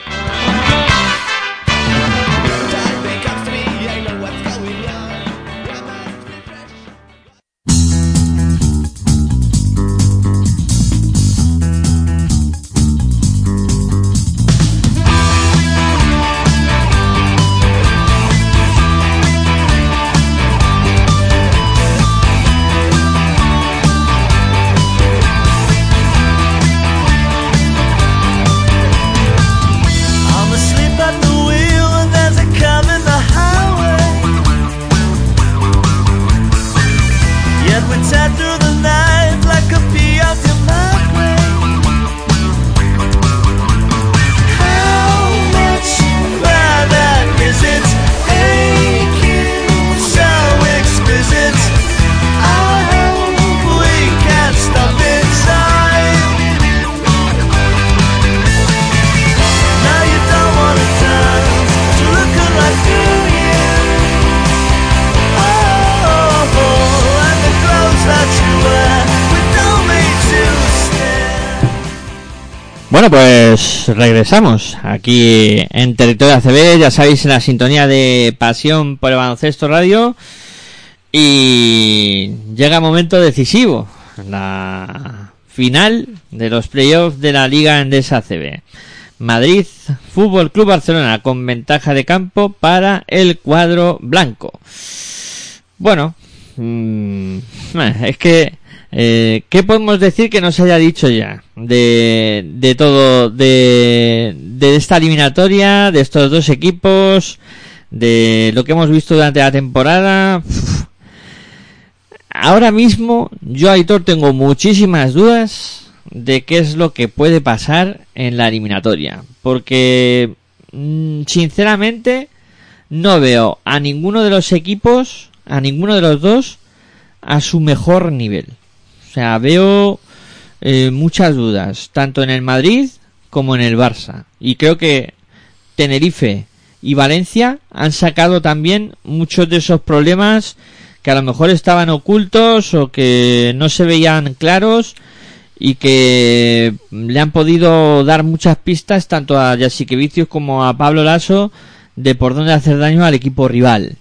pues regresamos aquí en territorio ACB, ya sabéis, la sintonía de Pasión por el Baloncesto Radio. Y llega el momento decisivo, la final de los playoffs de la Liga Endesa ACB. Madrid Fútbol Club Barcelona con ventaja de campo para el cuadro blanco. Bueno, mm, es que eh, ¿Qué podemos decir que no se haya dicho ya de, todo, de, de esta eliminatoria, de estos dos equipos, de lo que hemos visto durante la temporada? Ahora mismo, yo, Aitor, tengo muchísimas dudas de qué es lo que puede pasar en la eliminatoria. Porque, mm, sinceramente, no veo a ninguno de los equipos, a ninguno de los dos, a su mejor nivel. O sea, veo eh, muchas dudas, tanto en el Madrid como en el Barça. Y creo que Tenerife y Valencia han sacado también muchos de esos problemas que a lo mejor estaban ocultos o que no se veían claros y que le han podido dar muchas pistas tanto a Vicios como a Pablo Lasso de por dónde hacer daño al equipo rival.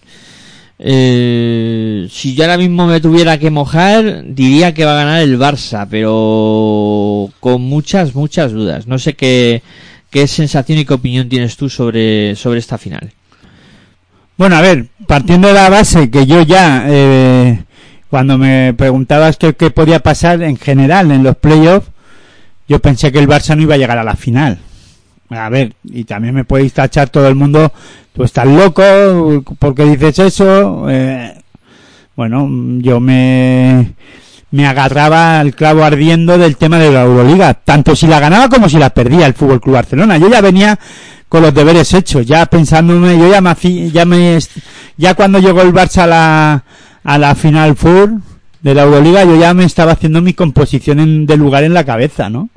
Eh, si yo ahora mismo me tuviera que mojar, diría que va a ganar el Barça, pero con muchas, muchas dudas. No sé qué, qué sensación y qué opinión tienes tú sobre, sobre esta final. Bueno, a ver, partiendo de la base que yo ya, eh, cuando me preguntabas qué, qué podía pasar en general en los playoffs, yo pensé que el Barça no iba a llegar a la final. A ver, y también me podéis tachar todo el mundo, tú estás loco, porque dices eso? Eh, bueno, yo me, me agarraba al clavo ardiendo del tema de la Euroliga, tanto si la ganaba como si la perdía el Fútbol Club Barcelona. Yo ya venía con los deberes hechos, ya pensándome, yo ya me, ya me, ya cuando llegó el Barça a la, a la final full de la Euroliga, yo ya me estaba haciendo mi composición de lugar en la cabeza, ¿no?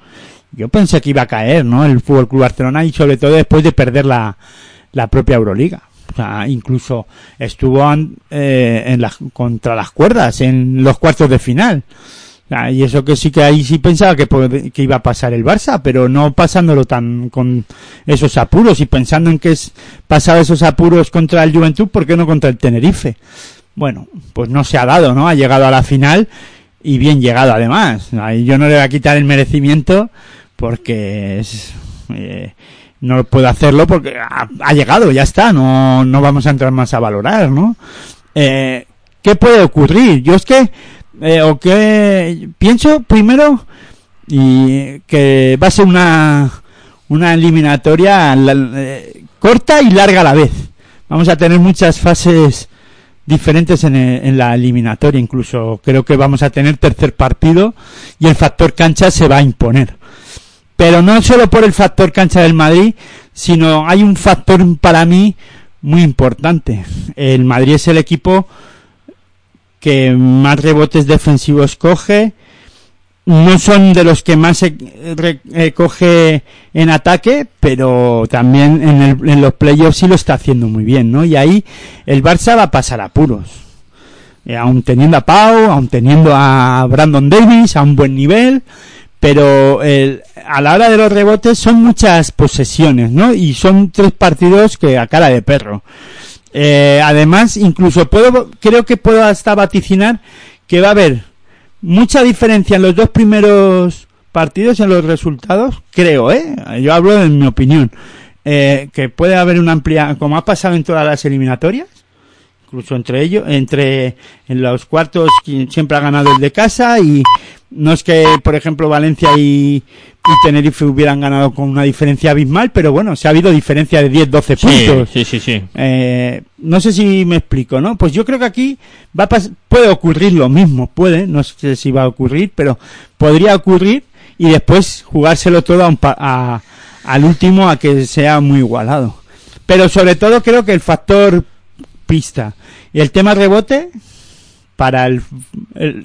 Yo pensé que iba a caer, ¿no? El Fútbol Club Barcelona y sobre todo después de perder la, la propia Euroliga. O sea, incluso estuvo eh, en la, contra las cuerdas en los cuartos de final. y eso que sí que ahí sí pensaba que, que iba a pasar el Barça, pero no pasándolo tan con esos apuros y pensando en que es pasaba esos apuros contra el Juventud, ¿por qué no contra el Tenerife? Bueno, pues no se ha dado, ¿no? Ha llegado a la final y bien llegado además. Yo no le voy a quitar el merecimiento porque es, eh, no puedo hacerlo porque ha, llegado, ya está, no, no vamos a entrar más a valorar, ¿no? Eh, ¿Qué puede ocurrir? Yo es que, eh, o que pienso primero y que va a ser una, una eliminatoria eh, corta y larga a la vez. Vamos a tener muchas fases diferentes en, en, la eliminatoria, incluso creo que vamos a tener tercer partido y el factor cancha se va a imponer pero no solo por el factor cancha del Madrid, sino hay un factor para mí muy importante. El Madrid es el equipo que más rebotes defensivos coge, no son de los que más se eh, coge en ataque, pero también en, el, en los playoffs sí lo está haciendo muy bien, ¿no? Y ahí el Barça va a pasar apuros. Eh, aún teniendo a Pau, aún teniendo a Brandon Davis a un buen nivel, pero a la hora de los rebotes son muchas posesiones, ¿no? Y son tres partidos que a cara de perro. Eh, además, incluso puedo, creo que puedo hasta vaticinar que va a haber mucha diferencia en los dos primeros partidos en los resultados, creo, ¿eh? Yo hablo en mi opinión. Eh, que puede haber una amplia, como ha pasado en todas las eliminatorias, incluso entre ellos, entre en los cuartos quien siempre ha ganado el de casa y no es que, por ejemplo, Valencia y, Tenerife hubieran ganado con una diferencia abismal, pero bueno, se ha habido diferencia de 10, 12 puntos. Sí, sí, sí. Eh, no sé si me explico, ¿no? Pues yo creo que aquí va puede ocurrir lo mismo, puede, no sé si va a ocurrir, pero podría ocurrir y después jugárselo todo a, al último a que sea muy igualado. Pero sobre todo creo que el factor pista y el tema rebote para el,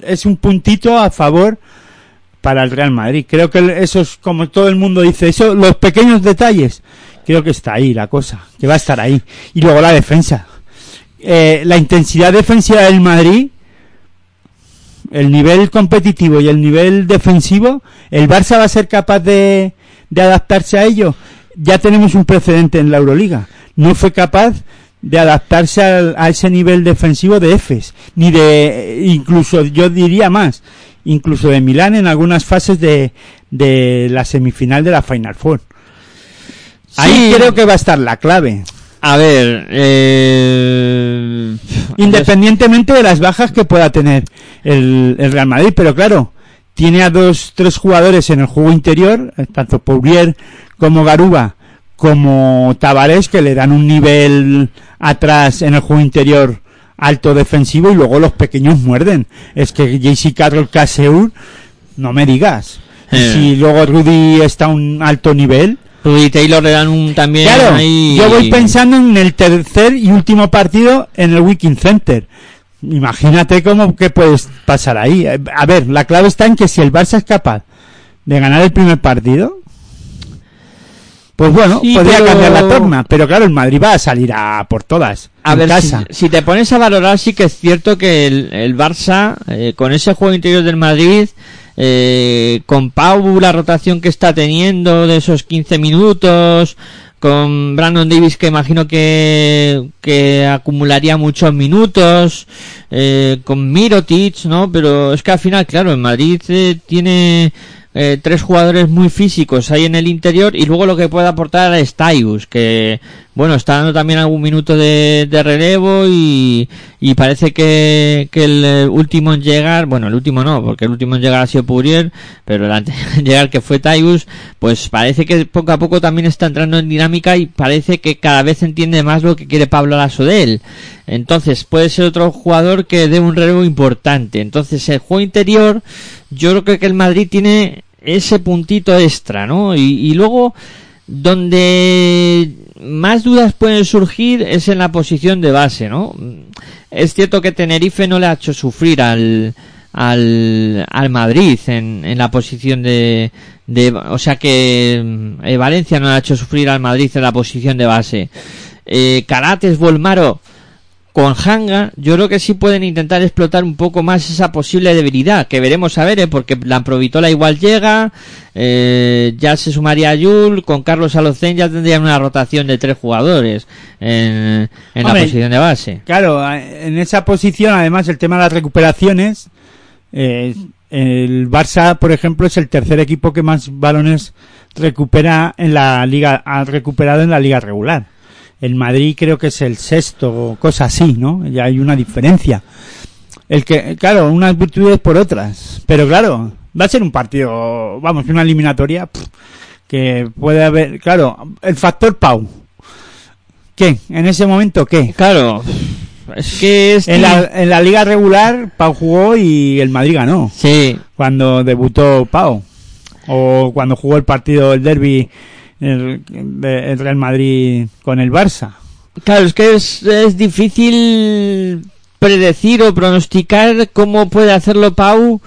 es un puntito a favor para el Real Madrid. Creo que eso es como todo el mundo dice, eso, los pequeños detalles, creo que está ahí la cosa, que va a estar ahí. Y luego la defensa. Eh, la intensidad defensiva del Madrid, el nivel competitivo y el nivel defensivo, el Barça va a ser capaz de, de adaptarse a ello. Ya tenemos un precedente en la Euroliga. No fue capaz de adaptarse al- a, ese nivel defensivo de Efes, ni de, incluso yo diría más, incluso de Milán en algunas fases de, de la semifinal de la Final Four. Ahí Sí. creo que va a estar la clave. A ver, eh... Independientemente de las bajas que pueda tener el, el Real Madrid, pero claro, tiene a dos, tres jugadores en el juego interior, eh, tanto Pourier como Garuba, como Tavares, que le dan un nivel atrás en el juego interior alto defensivo y luego los pequeños muerden. Es que JC Carroll Caseur, no me digas. Y Eh. Si luego Rudy está a un alto nivel, Rudy Taylor le dan un también Claro, ahí- yo voy pensando en el tercer y último partido en el Wiking Center. Imagínate cómo que puedes pasar ahí. A ver, la clave está en que si el Barça es capaz de ganar el primer partido, pues bueno, Sí, podría pero- cambiar la torna. Pero claro, el Madrid va a salir a por todas. A en ver, si, casa. si te pones a valorar, sí que es cierto que el, el Barça, eh, con ese juego interior del Madrid, eh, con Pau, la rotación que está teniendo de esos 15 minutos, con Brandon Davis que imagino que, que acumularía muchos minutos, eh, con Mirotic, ¿no? Pero es que al final, claro, en Madrid eh, tiene eh, tres jugadores muy físicos ahí en el interior y luego lo que puede aportar es que bueno, está dando también algún minuto de, relevo y, y parece que, que el eh, último en llegar, bueno, el último no, porque el último en llegar ha sido Pourier, pero el antes en llegar que fue Tyus, pues parece que poco a poco también está entrando en dinámica y parece que cada vez entiende más lo que quiere Pablo Lasso de él. Entonces puede ser otro jugador que dé un relevo importante. Entonces el juego interior, yo creo que el Madrid tiene ese puntito extra, ¿no? Y, y luego donde más dudas pueden surgir es en la posición de base, ¿no? Es cierto que Tenerife no le ha hecho sufrir al al, al Madrid en, en la posición de, de o sea que eh, Valencia no le ha hecho sufrir al Madrid en la posición de base eh, Carates Volmaro con Hanga, yo creo que sí pueden intentar explotar un poco más esa posible debilidad, que veremos a ver, ¿eh? porque la Provitola igual llega, eh, ya se sumaría Yul, con Carlos Alocén ya tendrían una rotación de tres jugadores en, en la posición de base. Claro, a- en esa posición, además, el tema de las recuperaciones, eh, el Barça, por ejemplo, es el tercer equipo que más balones recupera en la liga, ha recuperado en la liga regular. El Madrid creo que es el sexto, o cosa así, ¿no? Ya hay una diferencia. El que, claro, unas virtudes por otras. Pero claro, va a ser un partido, vamos, una eliminatoria pff, que puede haber, claro, el factor Pau. ¿Qué? En ese momento, ¿qué? Claro, es que es... En la, en la liga regular, Pau jugó y el Madrid ganó. Sí, Cuando debutó Pau. O cuando jugó el partido, el derby, el, de- el Real Madrid con el Barça. Claro, es que es, es difícil predecir o pronosticar cómo puede hacerlo Pau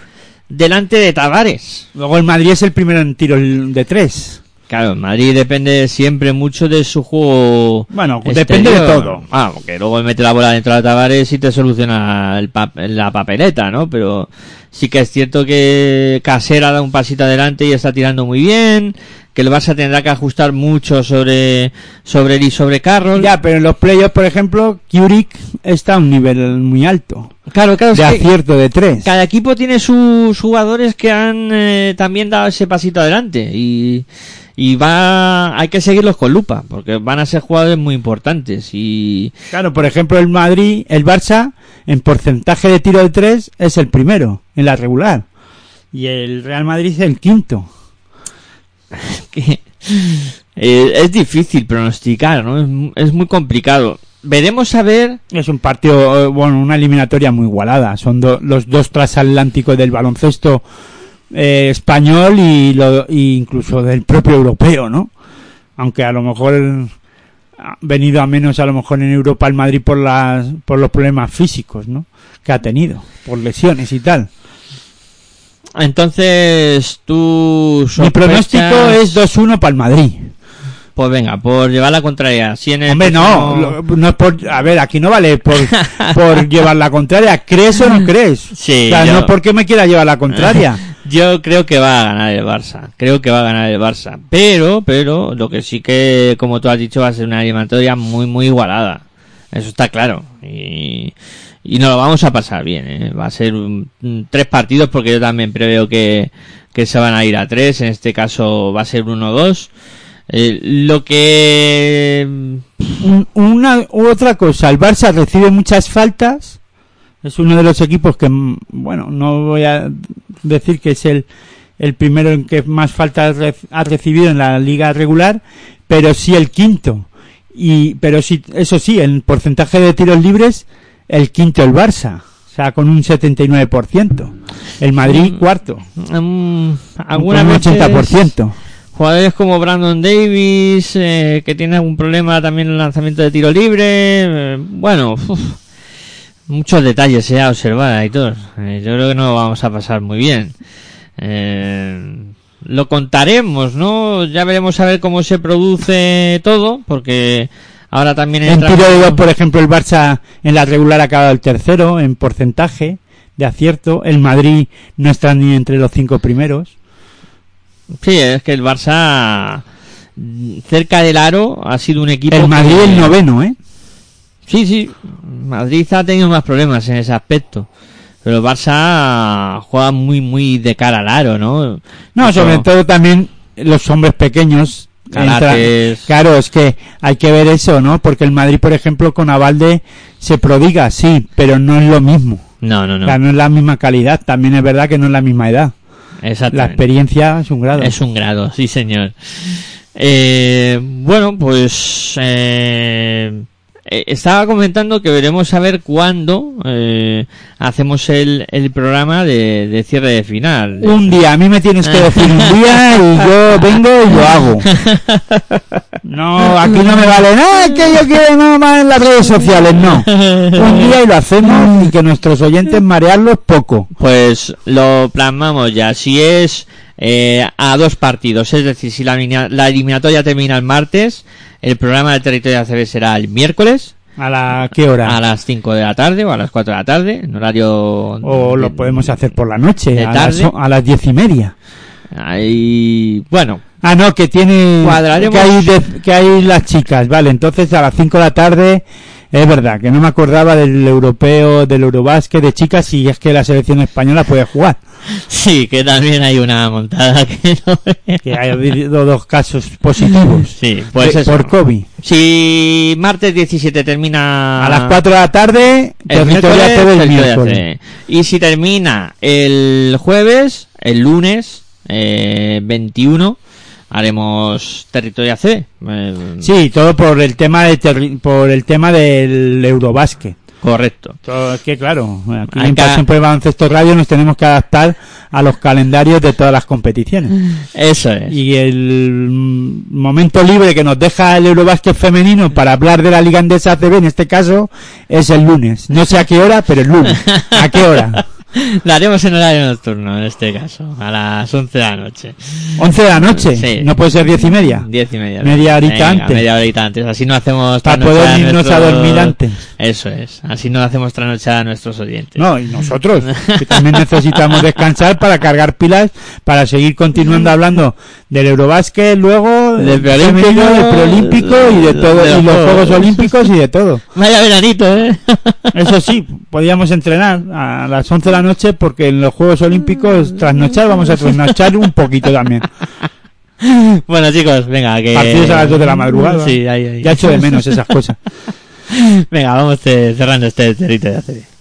delante de Tavares. Luego el Madrid es el primero en tiro de tres. Claro, Madrid depende siempre mucho de su juego. Bueno, depende de todo. Ah, porque luego mete la bola dentro de Tavares y te soluciona el pap- la papeleta, ¿no? Pero sí que es cierto que Casera da un pasito adelante y está tirando muy bien. Que el Barça tendrá que ajustar mucho sobre, sobre él y sobre Carroll. Ya, pero en los playoffs, por ejemplo, Kurik está a un nivel muy alto. Claro, claro, De acierto de tres. cada equipo tiene sus jugadores que han eh, también dado ese pasito adelante y, y va hay que seguirlos con lupa porque van a ser jugadores muy importantes y Claro, por ejemplo, el Madrid, el Barça, en porcentaje de tiro de tres, es el primero, en la regular. Y el Real Madrid es el quinto. Que eh, es difícil pronosticar, ¿no? Es, mu- es muy complicado. Veremos a ver Es un partido, eh, bueno, una eliminatoria muy igualada. Son do- los dos transatlánticos del baloncesto eh, español y, lo, incluso del propio europeo, ¿no? Aunque a lo mejor ha venido a menos a lo mejor en Europa el Madrid por las por los problemas físicos, ¿no? Que ha tenido, por lesiones y tal. Entonces tú Mi pronóstico es 2-1 para el Madrid. pues venga por llevar la contraria si en el Hombre, no, lo- no es por, a ver, aquí no vale por, por llevar la contraria. ¿Crees o no crees? Sí, o sea, yo- no porque me quiera llevar la contraria. Yo creo que va a ganar el Barça. Creo que va a ganar el Barça. Pero, pero, lo que sí que, como tú has dicho, va a ser una eliminatoria muy, muy igualada. Eso está claro. Y, y nos lo vamos a pasar bien. ¿eh? Va a ser un- tres partidos porque yo también preveo que, que se van a ir a tres. En este caso va a ser uno o dos. Eh, lo que... Un- una u otra cosa, el Barça recibe muchas faltas. Es uno de los equipos que, bueno, no voy a decir que es el, el primero en que más faltas ha recibido en la liga regular, pero sí el quinto. Y, pero sí, eso sí, en porcentaje de tiros libres, el quinto el Barça. O sea, con un 79%. El Madrid, Mm, cuarto. mm, Con un veces 80%. jugadores como Brandon Davis, eh, que tiene algún problema también en el lanzamiento de tiro libre. eh, bueno, uf, muchos detalles eh, a observar todos. Eh, yo creo que no lo vamos a pasar muy bien. Eh, lo contaremos, ¿no? Ya veremos a ver cómo se produce todo, porque ahora también En tiro de dos, por ejemplo, el Barça en la regular ha acabado el tercero en porcentaje de acierto. El Madrid no está ni entre los cinco primeros. Sí, es que el Barça cerca del aro ha sido un equipo El Madrid que- el noveno, ¿eh? Sí, sí. Madrid ha tenido más problemas en ese aspecto. Pero el Barça juega muy, muy de cara al aro, ¿no? No, Eso- sobre todo también los hombres pequeños. Entra-. Claro, es que hay que ver eso, ¿no? Porque el Madrid, por ejemplo, con Avalde se prodiga, sí, pero no es lo mismo. No, no, O no. sea, no es la misma calidad. También es verdad que no es la misma edad. La Exactamente. experiencia es un grado. Es un grado, sí, señor. Eh, bueno, pues eh, eh, estaba comentando que veremos a ver cuándo eh, hacemos el, el programa de, de cierre de final. Un día, a mí me tienes que decir un día y yo vengo y lo hago. No, aquí no me vale nada, que yo quiero nada más en las redes sociales, no. Un día y lo hacemos y que nuestros oyentes marearlos poco. Pues lo plasmamos ya. Si es eh, a dos partidos, es decir, si la, la eliminatoria termina el martes, el programa del territorio ACB será el miércoles ¿A la qué hora? a las 5 de la tarde o a las 4 de la tarde, en horario. O lo de- podemos hacer por la noche, de a las, tarde. a las diez y media. Ahí, bueno, Ah, no, que tiene... Cuadraremos. Que hay, de- que hay las chicas, vale. Entonces a las 5 de la tarde, es verdad, que no me acordaba del europeo, del eurobásquet de chicas y es que la selección española puede jugar. sí, que también hay una montada que no. Que ha habido dos casos positivos. Sí, pues de- eso. Por COVID. Si martes 17 termina. A las 4 de la tarde, el territorio miércoles. Y si termina el jueves, el lunes eh, 21, haremos territorio. Eh, Sí, todo por el tema de por el tema del eurobásquet. Correcto. Todo, es que claro, aquí en Pasión por el Baloncesto Radio nos tenemos que adaptar a los calendarios de todas las competiciones. Eso es. Y el momento libre que nos deja el Eurobásquet femenino para hablar de la Liga Andesa ACB en este caso es el lunes. No sé a qué hora, pero el lunes. ¿A qué hora? Lo haremos en horario nocturno, en este caso, a las 11 de la noche. 11 de la noche. Sí. No puede ser 10 y media. 10 y media. Media horita Venga, antes. Media horita antes. Así no hacemos Para poder irnos a nuestros- dormir antes. Eso es. Así no hacemos trasnochar a nuestros oyentes. No, y nosotros, que también necesitamos descansar para cargar pilas, para seguir continuando hablando del Eurobásquet, luego Del preolímpico, del preolímpico y de todo, de los y los. Juegos Olímpicos y de todo. Vaya veranito, ¿eh? Eso sí, podíamos entrenar a las 11 de la noche porque en los Juegos Olímpicos trasnochar vamos a trasnochar un poquito también. bueno, chicos, venga, que... Partidos a las 2 de la madrugada. Sí, ahí, ahí. Ya echo de menos esas cosas. Venga, vamos eh, cerrando este territorio de ACB.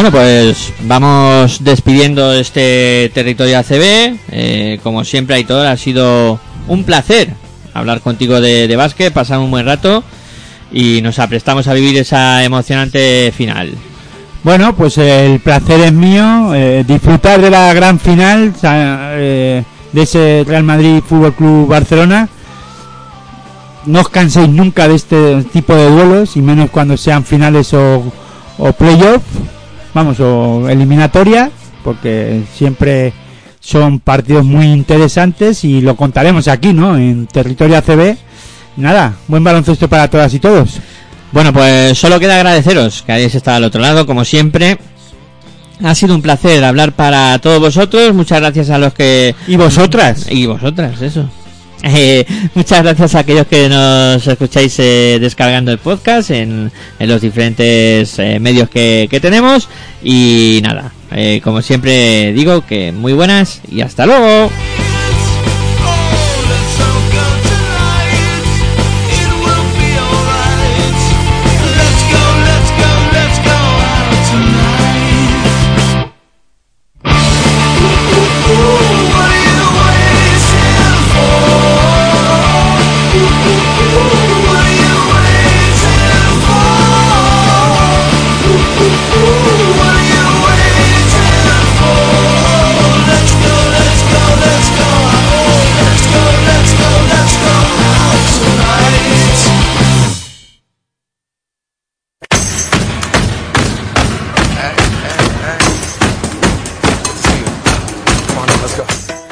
Bueno, pues vamos despidiendo este territorio ACB. Eh, como siempre, Aitor, ha sido un placer hablar contigo de, de básquet, pasar un buen rato. y nos aprestamos a vivir esa emocionante final. Bueno, pues el placer es mío, eh, disfrutar de la gran final eh, de ese Real Madrid Fútbol Club Barcelona. No os canséis nunca de este tipo de duelos, y menos cuando sean finales o, o playoff, vamos, o eliminatoria, porque siempre son partidos muy interesantes y lo contaremos aquí, ¿no? En territorio ACB. Nada, buen baloncesto para todas y todos. Bueno, pues solo queda agradeceros que hayáis estado al otro lado, como siempre. Ha sido un placer hablar para todos vosotros. Muchas gracias a los que... Y vosotras. Y vosotras, eso. Eh, muchas gracias a aquellos que nos escucháis eh, descargando el podcast en, en los diferentes eh, medios que, que tenemos. Y nada, eh, como siempre digo que muy buenas y hasta luego.